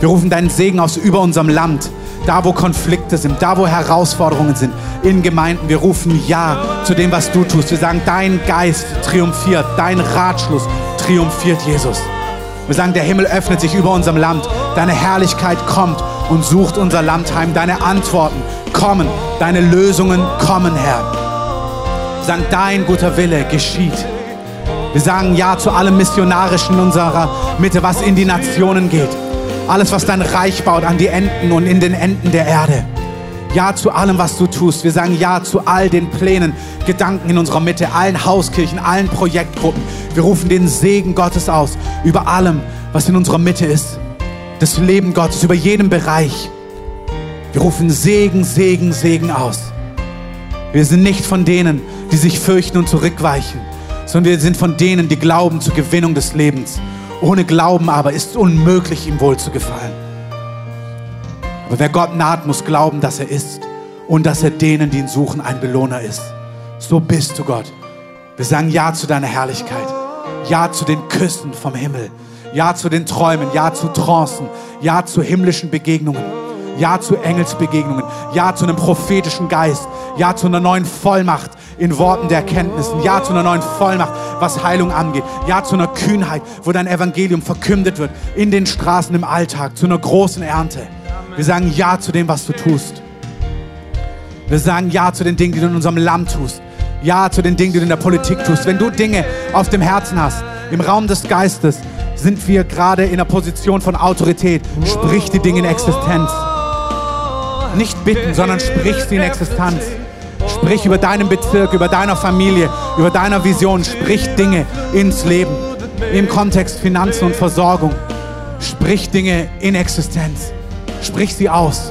[SPEAKER 1] Wir rufen deinen Segen aus über unserem Land, da wo Konflikte sind, da wo Herausforderungen sind, in Gemeinden. Wir rufen Ja zu dem, was du tust. Wir sagen, dein Geist triumphiert, dein Ratschluss triumphiert, Jesus. Wir sagen, der Himmel öffnet sich über unserem Land, deine Herrlichkeit kommt und sucht unser Land heim. Deine Antworten kommen, deine Lösungen kommen, Herr. Wir sagen, dein guter Wille geschieht. Wir sagen Ja zu allem Missionarischen in unserer Mitte, was in die Nationen geht. Alles, was dein Reich baut an die Enden und in den Enden der Erde. Ja zu allem, was du tust. Wir sagen Ja zu all den Plänen, Gedanken in unserer Mitte, allen Hauskirchen, allen Projektgruppen. Wir rufen den Segen Gottes aus über allem, was in unserer Mitte ist. Das Leben Gottes, über jedem Bereich. Wir rufen Segen, Segen, Segen aus. Wir sind nicht von denen, die sich fürchten und zurückweichen, sondern wir sind von denen, die glauben zur Gewinnung des Lebens. Ohne Glauben aber ist es unmöglich, ihm wohl zu gefallen. Aber wer Gott naht, muss glauben, dass er ist und dass er denen, die ihn suchen, ein Belohner ist. So bist du Gott. Wir sagen Ja zu deiner Herrlichkeit. Ja zu den Küssen vom Himmel. Ja zu den Träumen. Ja zu Trancen. Ja zu himmlischen Begegnungen. Ja zu Engelsbegegnungen. Ja zu einem prophetischen Geist. Ja zu einer neuen Vollmacht in Worten der Erkenntnissen. Ja zu einer neuen Vollmacht, was Heilung angeht. Ja zu einer Kühnheit, wo dein Evangelium verkündet wird in den Straßen im Alltag. Zu einer großen Ernte. Wir sagen Ja zu dem, was du tust. Wir sagen Ja zu den Dingen, die du in unserem Land tust. Ja zu den Dingen, die du in der Politik tust. Wenn du Dinge auf dem Herzen hast, im Raum des Geistes, sind wir gerade in einer Position von Autorität. Sprich die Dinge in Existenz. Nicht bitten, sondern sprich sie in Existenz. Sprich über deinen Bezirk, über deiner Familie, über deiner Vision. Sprich Dinge ins Leben. Im Kontext Finanzen und Versorgung. Sprich Dinge in Existenz. Sprich sie aus.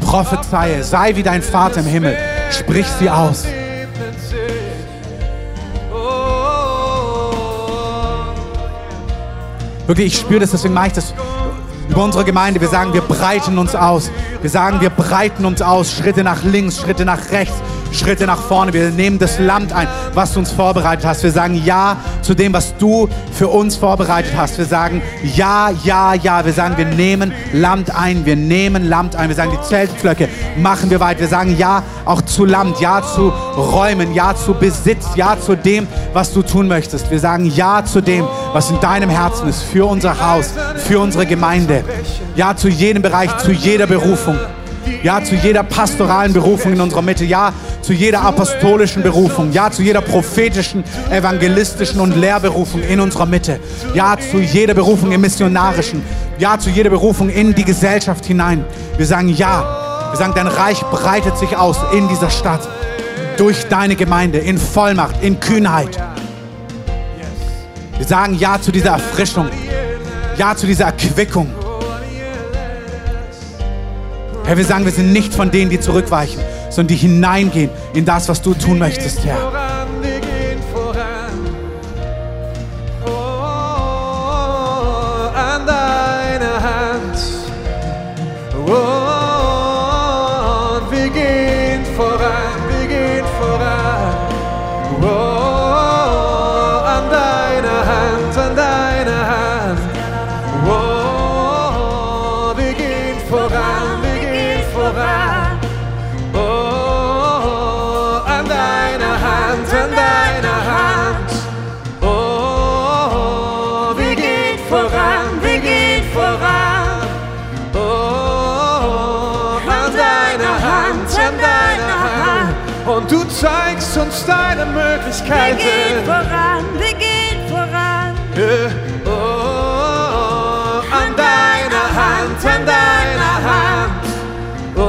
[SPEAKER 1] Prophezeie, sei wie dein Vater im Himmel. Sprich sie aus. Wirklich, ich spüre das, deswegen mache ich das über unsere Gemeinde. Wir sagen, wir breiten uns aus. Wir sagen, wir breiten uns aus. Schritte nach links, Schritte nach rechts, Schritte nach vorne. Wir nehmen das Land ein, was du uns vorbereitet hast. Wir sagen Ja zu dem, was du für uns vorbereitet hast. Wir sagen Ja, Ja, Ja. Wir sagen, wir nehmen Land ein. Wir nehmen Land ein. Wir sagen, die Zeltpflöcke machen wir weit. Wir sagen Ja auch zu Land, Ja zu Räumen, Ja zu Besitz, Ja zu dem, was du tun möchtest. Wir sagen Ja zu dem, was in deinem Herzen ist, für unser Haus, für unsere Gemeinde. Ja zu jedem Bereich, zu jeder Berufung. Ja zu jeder pastoralen Berufung in unserer Mitte. Ja zu jeder apostolischen Berufung. Ja zu jeder prophetischen, evangelistischen und Lehrberufung in unserer Mitte. Ja zu jeder Berufung im missionarischen. Ja zu jeder Berufung in die Gesellschaft hinein. Wir sagen Ja. Wir sagen, dein Reich breitet sich aus in dieser Stadt. Durch deine Gemeinde, in Vollmacht, in Kühnheit. Wir sagen Ja zu dieser Erfrischung. Ja zu dieser Erquickung. Herr, wir sagen, wir sind nicht von denen, die zurückweichen, sondern die hineingehen in das, was du tun möchtest, Herr.
[SPEAKER 2] Voran. Oh, an deiner Hand. Oh, nutzt deine
[SPEAKER 3] Wir gehen
[SPEAKER 2] Möglichkeiten.
[SPEAKER 3] voran, wir gehen voran.
[SPEAKER 2] Oh, oh, an deiner Hand, an deiner Hand. Oh,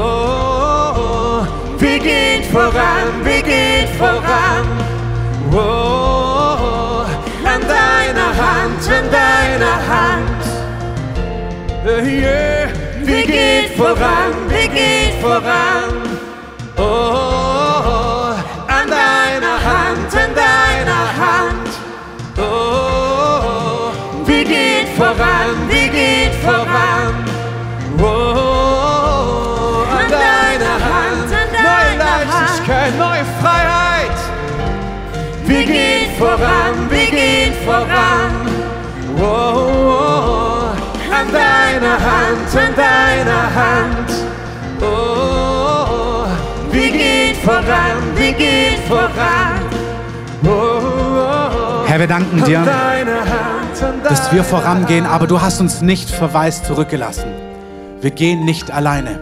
[SPEAKER 2] oh, wir gehen voran, wir gehen voran. Oh, an deiner Hand, an deiner Hand. Äh, yeah. Wir gehen voran, wir gehen voran. Oh, voran, wir gehen voran. Oh, oh, oh, an deiner Hand,
[SPEAKER 3] an
[SPEAKER 2] neue
[SPEAKER 3] deiner
[SPEAKER 2] Leichtigkeit, neue Freiheit. Wir gehen voran, wir gehen voran. Oh, oh, an deiner Hand, an deiner Hand. Oh, wir gehen voran, wir gehen voran. Oh,
[SPEAKER 1] wir danken
[SPEAKER 2] an
[SPEAKER 1] dir, dass wir vorangehen, aber du hast uns nicht verwaist zurückgelassen. Wir gehen nicht alleine.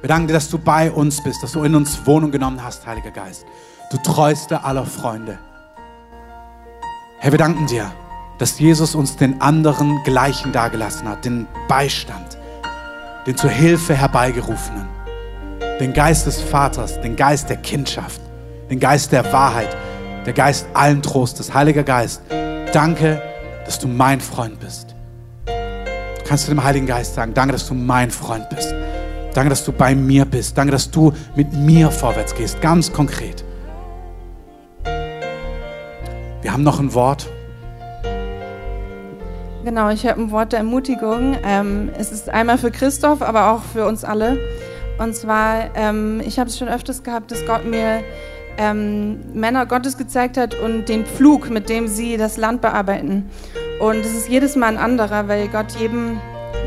[SPEAKER 1] Wir danken dir, dass du bei uns bist, dass du in uns Wohnung genommen hast, Heiliger Geist. Du treuster aller Freunde. Herr, wir danken dir, dass Jesus uns den anderen Gleichen dagelassen hat, den Beistand, den zur Hilfe herbeigerufenen, den Geist des Vaters, den Geist der Kindschaft, den Geist der Wahrheit, der Geist allen Trostes. Heiliger Geist, danke, dass du mein Freund bist. Kannst du dem Heiligen Geist sagen, danke, dass du mein Freund bist. Danke, dass du bei mir bist. Danke, dass du mit mir vorwärts gehst, ganz konkret. Wir haben noch ein Wort.
[SPEAKER 4] Genau, ich habe ein Wort der Ermutigung. Ähm, es ist einmal für Christoph, aber auch für uns alle. Und zwar, ähm, ich habe es schon öfters gehabt, dass Gott mir ähm, Männer Gottes gezeigt hat und den Pflug, mit dem sie das Land bearbeiten. Und es ist jedes Mal ein anderer, weil Gott jedem,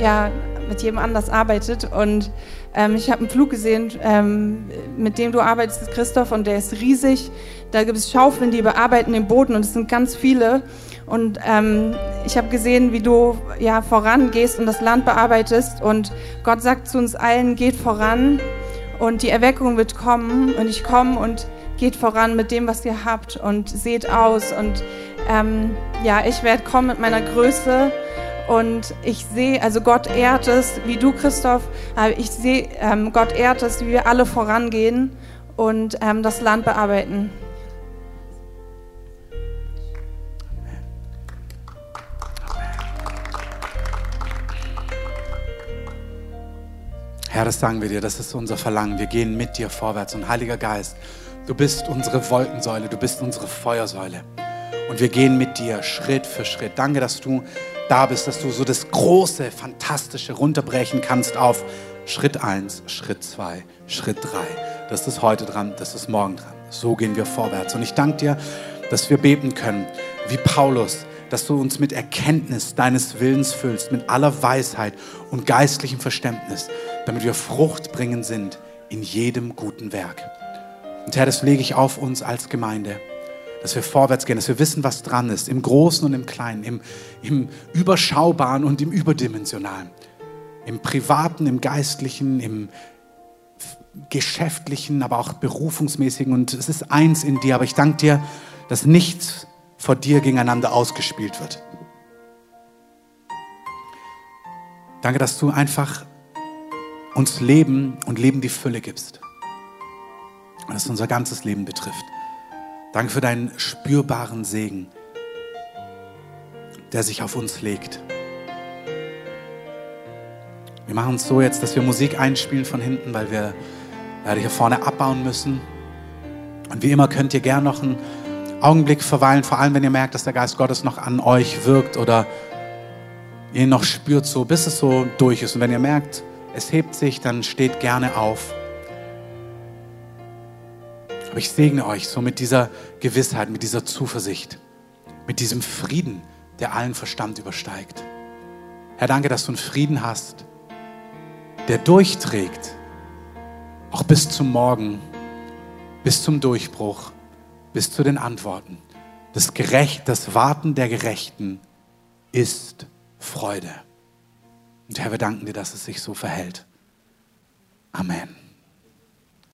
[SPEAKER 4] ja, mit jedem anders arbeitet. Und ähm, ich habe einen Pflug gesehen, ähm, mit dem du arbeitest, Christoph, und der ist riesig. Da gibt es Schaufeln, die bearbeiten den Boden und es sind ganz viele. Und ähm, ich habe gesehen, wie du ja vorangehst und das Land bearbeitest. Und Gott sagt zu uns allen, geht voran und die Erweckung wird kommen. Und ich komme und geht voran mit dem, was ihr habt und seht aus. Und ähm, ja, ich werde kommen mit meiner Größe. Und ich sehe, also Gott ehrt es, wie du, Christoph, ich sehe, ähm, Gott ehrt es, wie wir alle vorangehen und ähm, das Land bearbeiten.
[SPEAKER 1] Herr, das sagen wir dir, das ist unser Verlangen. Wir gehen mit dir vorwärts. Und Heiliger Geist, du bist unsere Wolkensäule, du bist unsere Feuersäule. Und wir gehen mit dir Schritt für Schritt. Danke, dass du da bist, dass du so das große, fantastische runterbrechen kannst auf Schritt 1, Schritt 2, Schritt 3. Das ist heute dran, das ist morgen dran. So gehen wir vorwärts. Und ich danke dir, dass wir beten können, wie Paulus, dass du uns mit Erkenntnis deines Willens füllst, mit aller Weisheit und geistlichem Verständnis, damit wir fruchtbringend sind in jedem guten Werk. Und Herr, das lege ich auf uns als Gemeinde, dass wir vorwärts gehen, dass wir wissen, was dran ist, im Großen und im Kleinen, im, im Überschaubaren und im Überdimensionalen, im Privaten, im Geistlichen, im Geschäftlichen, aber auch berufungsmäßigen. Und es ist eins in dir, aber ich danke dir, dass nichts vor dir gegeneinander ausgespielt wird. Danke, dass du einfach uns Leben und Leben die Fülle gibst. Das unser ganzes Leben betrifft. Danke für deinen spürbaren Segen, der sich auf uns legt. Wir machen es so jetzt, dass wir Musik einspielen von hinten, weil wir leider hier vorne abbauen müssen. Und wie immer könnt ihr gern noch einen Augenblick verweilen, vor allem wenn ihr merkt, dass der Geist Gottes noch an euch wirkt oder ihr ihn noch spürt, so bis es so durch ist. Und wenn ihr merkt, es hebt sich, dann steht gerne auf. Aber ich segne euch so mit dieser Gewissheit, mit dieser Zuversicht, mit diesem Frieden, der allen Verstand übersteigt. Herr, danke, dass du einen Frieden hast, der durchträgt, auch bis zum Morgen, bis zum Durchbruch, bis zu den Antworten. Das, Gerecht, das Warten der Gerechten ist Freude. Und Herr, wir danken dir, dass es sich so verhält. Amen.